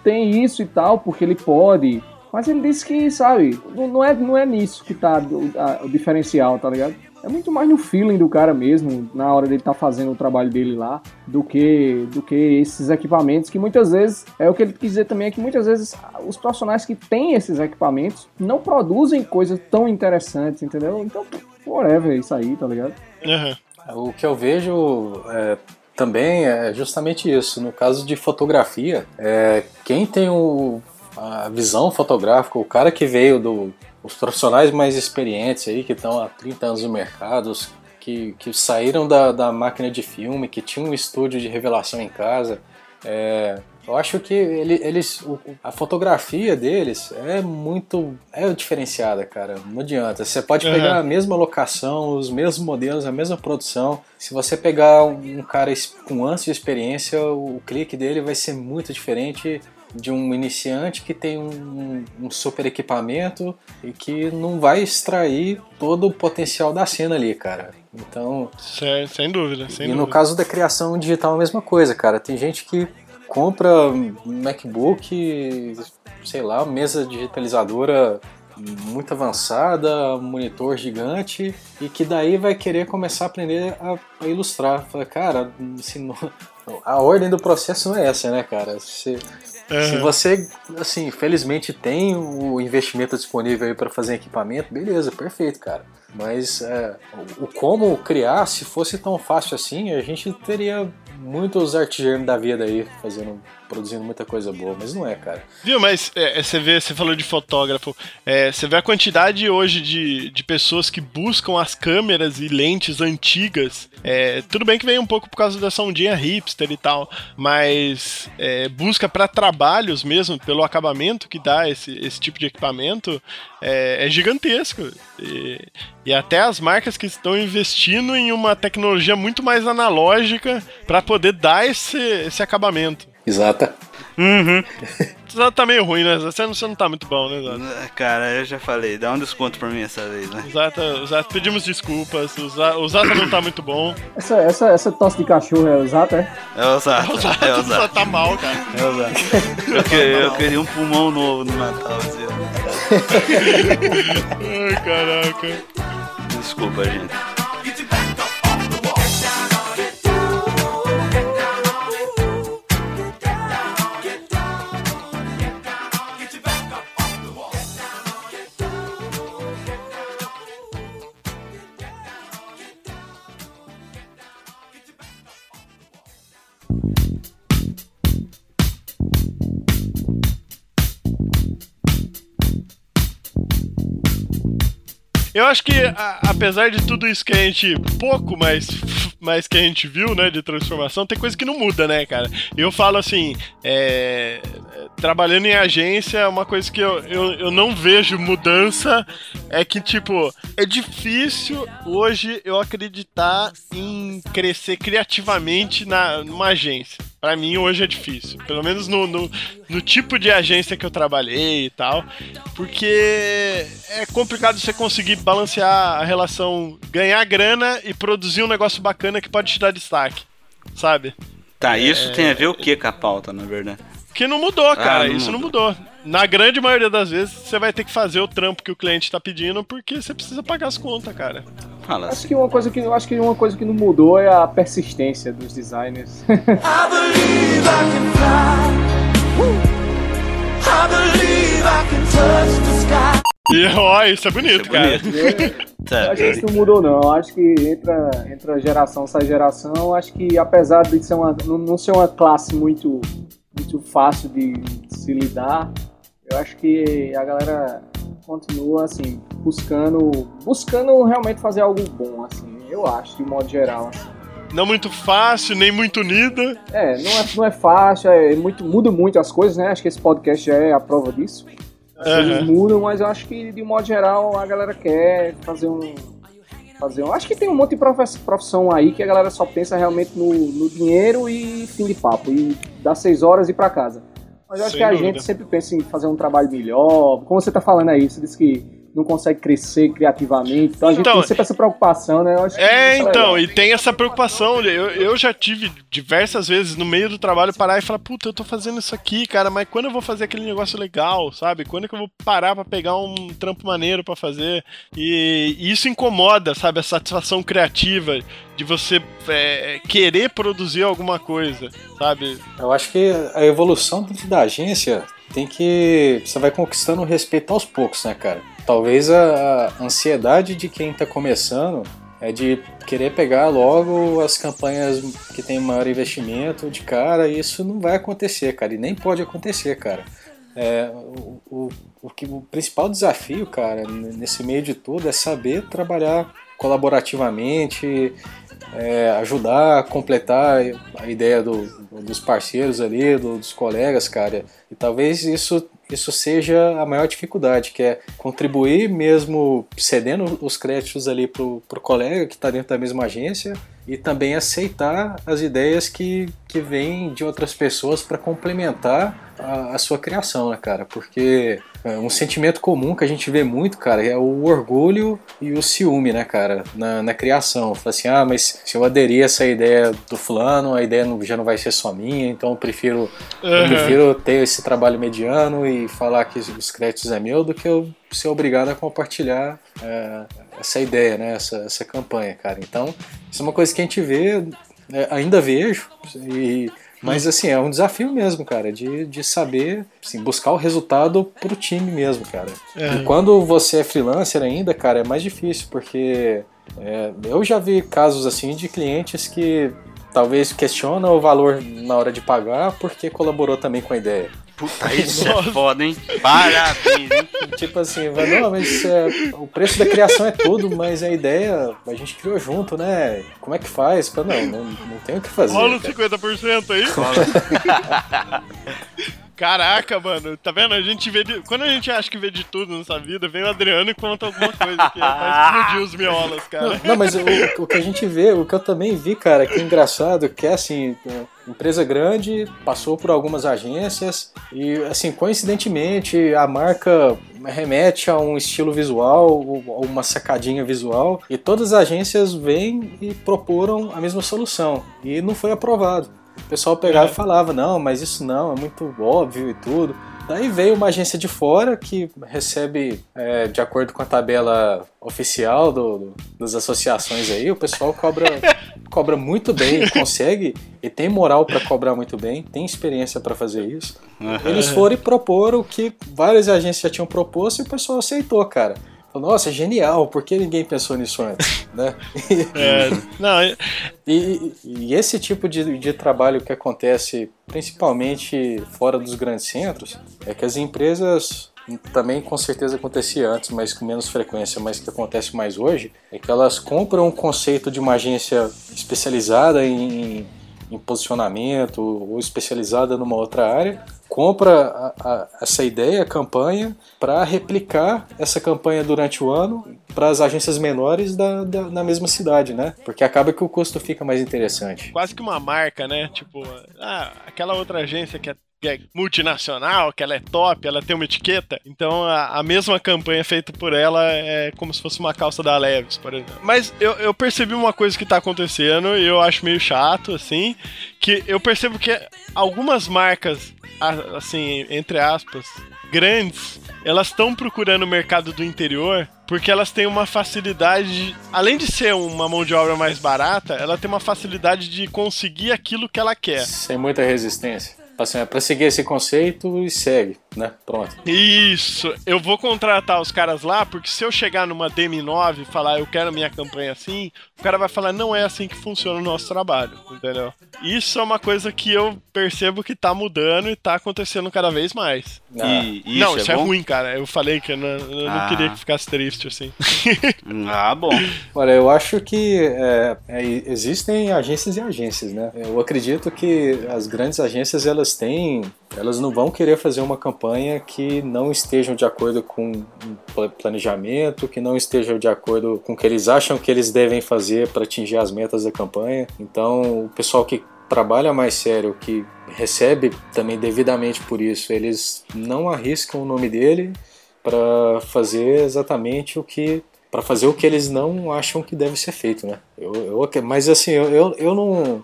tem isso e tal, porque ele pode. Mas ele disse que, sabe, não, não é, não é nisso que tá o, a- o diferencial, tá ligado? É muito mais no feeling do cara mesmo, na hora dele tá fazendo o trabalho dele lá, do que do que esses equipamentos, que muitas vezes, é o que ele quis dizer também, é que muitas vezes os profissionais que têm esses equipamentos não produzem coisas tão interessantes, entendeu? Então, whatever, é isso aí, tá ligado? Aham. O que eu vejo é, também é justamente isso. No caso de fotografia, é, quem tem o- a visão fotográfica, o cara que veio do. Os profissionais mais experientes aí, que estão há 30 anos no mercado, os que, que saíram da, da máquina de filme, que tinham um estúdio de revelação em casa. é, eu acho que ele- eles, a fotografia deles é muito é diferenciada, cara. Não adianta. Você pode Uhum. pegar a mesma locação, os mesmos modelos, a mesma produção. Se você pegar um cara com anos de experiência, o clique dele vai ser muito diferente de um iniciante que tem um, um super equipamento e que não vai extrair todo o potencial da cena ali, cara. Então, Sem, sem dúvida, sem e dúvida. no caso da criação digital é a mesma coisa, cara. Tem gente que compra um MacBook, sei lá, mesa digitalizadora muito avançada, monitor gigante, e que daí vai querer começar a aprender a, a ilustrar. Fala, cara, assim, não- a ordem do processo não é essa, né, cara? Se, se você, assim, felizmente tem o investimento disponível aí para fazer equipamento, beleza, perfeito, cara. Mas é, o, como criar, se fosse tão fácil assim, a gente teria muitos artesãos da vida aí fazendo, produzindo muita coisa boa, mas não é, cara. Viu, mas é, você vê, você falou de fotógrafo, é, você vê a quantidade hoje de, de pessoas que buscam as câmeras e lentes antigas. É, tudo bem que vem um pouco por causa dessa ondinha hipster e tal, mas é, busca para trabalhos mesmo, pelo acabamento que dá esse, esse tipo de equipamento, é, é gigantesco. E, e até as marcas que estão investindo em uma tecnologia muito mais analógica para poder dar esse, esse acabamento. Exata. Uhum. Você tá meio ruim, né? Você não, você não tá muito bom, né, Zato? Cara, eu já falei, dá um desconto pra mim essa vez, né? O Zato, o Zato, pedimos desculpas. O Zato, o Zato não tá muito bom. Essa, essa, essa tosse de cachorro é exata, é? É o Zato, O Zato, é o o Zato Zato. tá mal, cara. É o Zato. Eu, que- eu queria um pulmão novo no Natal, assim. Ai, caraca. Desculpa, gente. Eu acho que, a- apesar de tudo isso que a gente. pouco, mas, mas que a gente viu, né, de transformação, tem coisa que não muda, né, cara? Eu falo assim, é, trabalhando em agência, uma coisa que eu, eu, eu não vejo mudança é que, tipo, é difícil hoje eu acreditar em crescer criativamente na, numa agência. Pra mim, hoje é difícil. Pelo menos no, no, no tipo de agência que eu trabalhei e tal. Porque é complicado você conseguir balancear a relação ganhar grana e produzir um negócio bacana que pode te dar destaque. Sabe? Tá, isso tem a ver o que com a pauta, na verdade? Que não mudou, cara. não Isso não mudou. Na grande maioria das vezes, você vai ter que fazer o trampo que o cliente tá pedindo porque você precisa pagar as contas, cara. Fala Acho assim. que uma coisa que eu acho que uma coisa que não mudou é a persistência dos designers. E ó, isso é bonito, Isso é cara. bonito. Eu Tá, acho que isso não mudou não. Acho que entra, entra geração, sai geração. Acho que apesar de ser uma, não ser uma classe muito, muito fácil de se lidar, eu acho que a galera continua assim buscando, buscando realmente fazer algo bom, assim. Eu acho, de modo geral. assim. Não muito fácil, nem muito unida. É, não é, não é fácil, é muito, muda muito as coisas, né? Acho que esse podcast já é a prova disso. As coisas Aham. mudam, mas eu acho que de modo geral a galera quer fazer um. Fazer um. Acho que tem um monte de profissão aí que a galera só pensa realmente no, no dinheiro e fim de papo. E dá seis horas e ir pra casa. Mas eu acho Sem que a dúvida. gente sempre pensa em fazer um trabalho melhor. Como você tá falando aí, você disse que não consegue crescer criativamente. Então a gente Então, tem sempre essa preocupação, né? Eu acho que É, isso então, legal. e tem essa preocupação. Eu, eu já tive diversas vezes no meio do trabalho parar e falar: Puta, eu tô fazendo isso aqui, cara, mas quando eu vou fazer aquele negócio legal, sabe? Quando é que eu vou parar pra pegar um trampo maneiro pra fazer? E, e isso incomoda, sabe? A satisfação criativa de você é, querer produzir alguma coisa, sabe? Eu acho que a evolução dentro da agência tem que. Você vai conquistando o respeito aos poucos, né, cara? Talvez a ansiedade de quem tá começando é de querer pegar logo as campanhas que tem maior investimento de cara, e isso não vai acontecer, cara, e nem pode acontecer, cara. É, o, o, o, o principal desafio, cara, nesse meio de tudo é saber trabalhar colaborativamente, é, ajudar a completar a ideia do- dos parceiros ali, do- dos colegas, cara. E talvez isso, isso seja a maior dificuldade, que é contribuir mesmo cedendo os créditos ali pro, pro colega que está dentro da mesma agência e também aceitar as ideias que, que vêm de outras pessoas para complementar a, a sua criação, né, cara? Porque um sentimento comum que a gente vê muito, cara, é o orgulho e o ciúme, né, cara, na, na criação. Fala assim, ah, mas se eu aderir a essa ideia do fulano, a ideia não- já não vai ser só minha, então eu prefiro, eu Aham. prefiro ter esse trabalho mediano e falar que os créditos é meu do que eu ser obrigado a compartilhar é, essa ideia, né, essa, essa campanha, cara. Então, isso é uma coisa que a gente vê, é, ainda vejo, e, mas assim, é um desafio mesmo, cara, de, de saber assim, buscar o resultado pro time mesmo, cara. É. E quando você é freelancer ainda, cara, é mais difícil, porque é, eu já vi casos assim de clientes que talvez questionam o valor na hora de pagar porque colaborou também com a ideia. Puta, isso é foda, hein? Parabéns, hein? Tipo assim, vai, não, mas é, o preço da criação é tudo, mas a ideia a gente criou junto, né? Como é que faz? Fala, Não, não, não tem o que fazer. Rola os cara. 50% aí. Caraca, mano, tá vendo? A gente vê de... Quando a gente acha que vê de tudo nessa vida, vem o Adriano e conta alguma coisa que vai explodir os miolas, cara. Não, mas o, o que a gente vê, o que eu também vi, cara, que é engraçado, que é assim, é, Empresa grande, passou por algumas agências e, assim, coincidentemente, a marca remete a um estilo visual, ou uma sacadinha visual, e todas as agências vêm e proporam a mesma solução, e não foi aprovado. O pessoal pegava É. e falava, não, mas isso não, é muito óbvio e tudo. Daí veio uma agência de fora que recebe, é, de acordo com a tabela oficial do- do- das associações aí, o pessoal cobra, cobra muito bem, consegue e tem moral para cobrar muito bem, tem experiência para fazer isso. Eles foram e proporam o que várias agências já tinham proposto e o pessoal aceitou, cara. Nossa, é genial, por que ninguém pensou nisso antes? né? É, não, E, e esse tipo de, de trabalho que acontece principalmente fora dos grandes centros é que as empresas também com certeza acontecia antes, mas com menos frequência, mas que acontece mais hoje, é que elas compram um conceito de uma agência especializada em, em posicionamento ou especializada numa outra área, compra a- a- essa ideia, a campanha, para replicar essa campanha durante o ano para as agências menores da, da, na mesma cidade, né? Porque acaba que o custo fica mais interessante. quase que uma marca, né? Tipo, ah, aquela outra agência que é, que é multinacional, que ela é top, ela tem uma etiqueta. Então a, a mesma campanha feita por ela é como se fosse uma calça da Leves, por exemplo. Mas eu, eu percebi uma coisa que tá acontecendo e eu acho meio chato, assim, que eu percebo que algumas marcas, assim, entre aspas, grandes, elas estão procurando o mercado do interior porque elas têm uma facilidade, além de ser uma mão de obra mais barata, ela tem uma facilidade de conseguir aquilo que ela quer. Sem muita resistência. Assim, pra seguir esse conceito e segue, né? Pronto. Isso, eu vou contratar os caras lá, porque se eu chegar numa DM9 e falar eu quero minha campanha assim, o cara vai falar não é assim que funciona o nosso trabalho, entendeu? Isso é uma coisa que eu percebo que tá mudando e tá acontecendo cada vez mais. Ah, E, e não, isso isso é, é, bom? ruim, cara. Eu falei que eu não, eu não Ah. queria que ficasse triste assim. Ah, bom. Olha, eu acho que é, é, existem agências e agências, né? Eu acredito que as grandes agências elas têm, elas não vão querer fazer uma campanha que não estejam de acordo com pla- planejamento, que não estejam de acordo com o que eles acham que eles devem fazer para atingir as metas da campanha. Então, o pessoal que trabalha mais sério, que recebe também devidamente por isso, eles não arriscam o nome dele para fazer exatamente o que para fazer o que eles não acham que deve ser feito, né? Eu, eu mas assim, eu, eu não.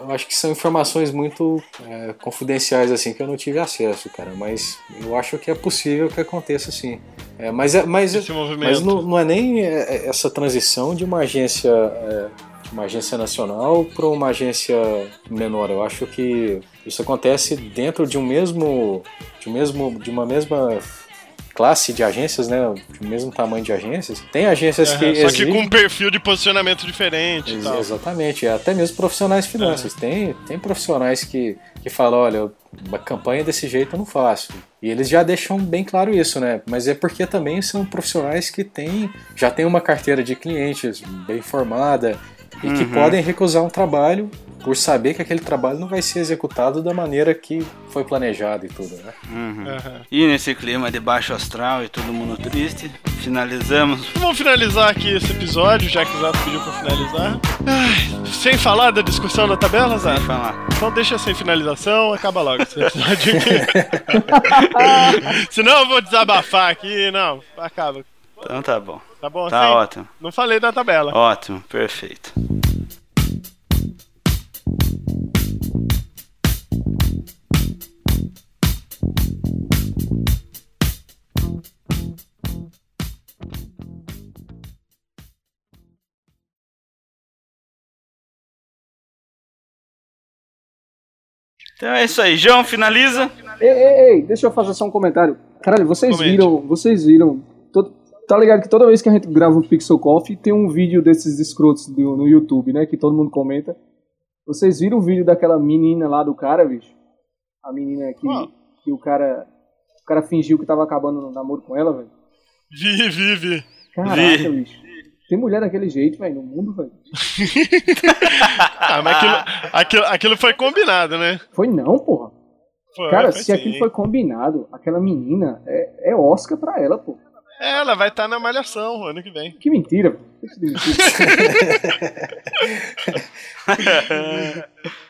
Eu acho que são informações muito é, confidenciais, assim, que eu não tive acesso, cara. Mas eu acho que é possível que aconteça, sim. É, mas, é- mas, mas não, não é nem é, é, essa transição de uma agência, é, de uma agência nacional para uma agência menor. Eu acho que isso acontece dentro de um mesmo, de um mesmo, de uma mesma classe de agências, né? Um mesmo tamanho de agências. Tem agências Aham, que Só que exigem- com um perfil de posicionamento diferente Ex- tal. Exatamente, até mesmo profissionais de finanças. Tem, tem profissionais que, que falam, olha, uma campanha desse jeito eu não faço. E eles já deixam bem claro isso, né? Mas é porque também são profissionais que têm, já têm uma carteira de clientes bem formada e que Uhum. podem recusar um trabalho por saber que aquele trabalho não vai ser executado da maneira que foi planejado e tudo, né? Uhum. Aham. E nesse clima de baixo astral e todo mundo triste, finalizamos. Vamos finalizar aqui esse episódio, já que o Zato pediu pra finalizar. Ai, sem falar da discussão da tabela, Sem Zato? falar. Então deixa sem finalização, acaba logo esse episódio aqui. Senão eu vou desabafar aqui. Não, acaba. Então tá bom. Tá bom Tá assim? ótimo. Não falei da tabela. Ótimo, perfeito. Então é isso aí. João, finaliza. Ei, ei, ei, deixa eu fazer só um comentário. Caralho, vocês Comente. viram, vocês viram. tá ligado que toda vez que a gente grava um Pixel Coffee, tem um vídeo desses escrotos do- no YouTube, né? Que todo mundo comenta. Vocês viram o vídeo daquela menina lá do cara, bicho? A menina que, Qual? que o cara. O cara fingiu que tava acabando no namoro com ela, velho. Vi, vi, vi. Caraca, Vi. bicho. Tem mulher daquele jeito, velho, no mundo, velho. Ah, mas aquilo, aquilo, aquilo foi combinado, né? Foi não, porra. Foi, Cara, foi se sim. aquilo foi combinado, aquela menina é, é Oscar pra ela, pô. É, Ela vai estar na malhação ano que vem. Que mentira, pô. De mentira.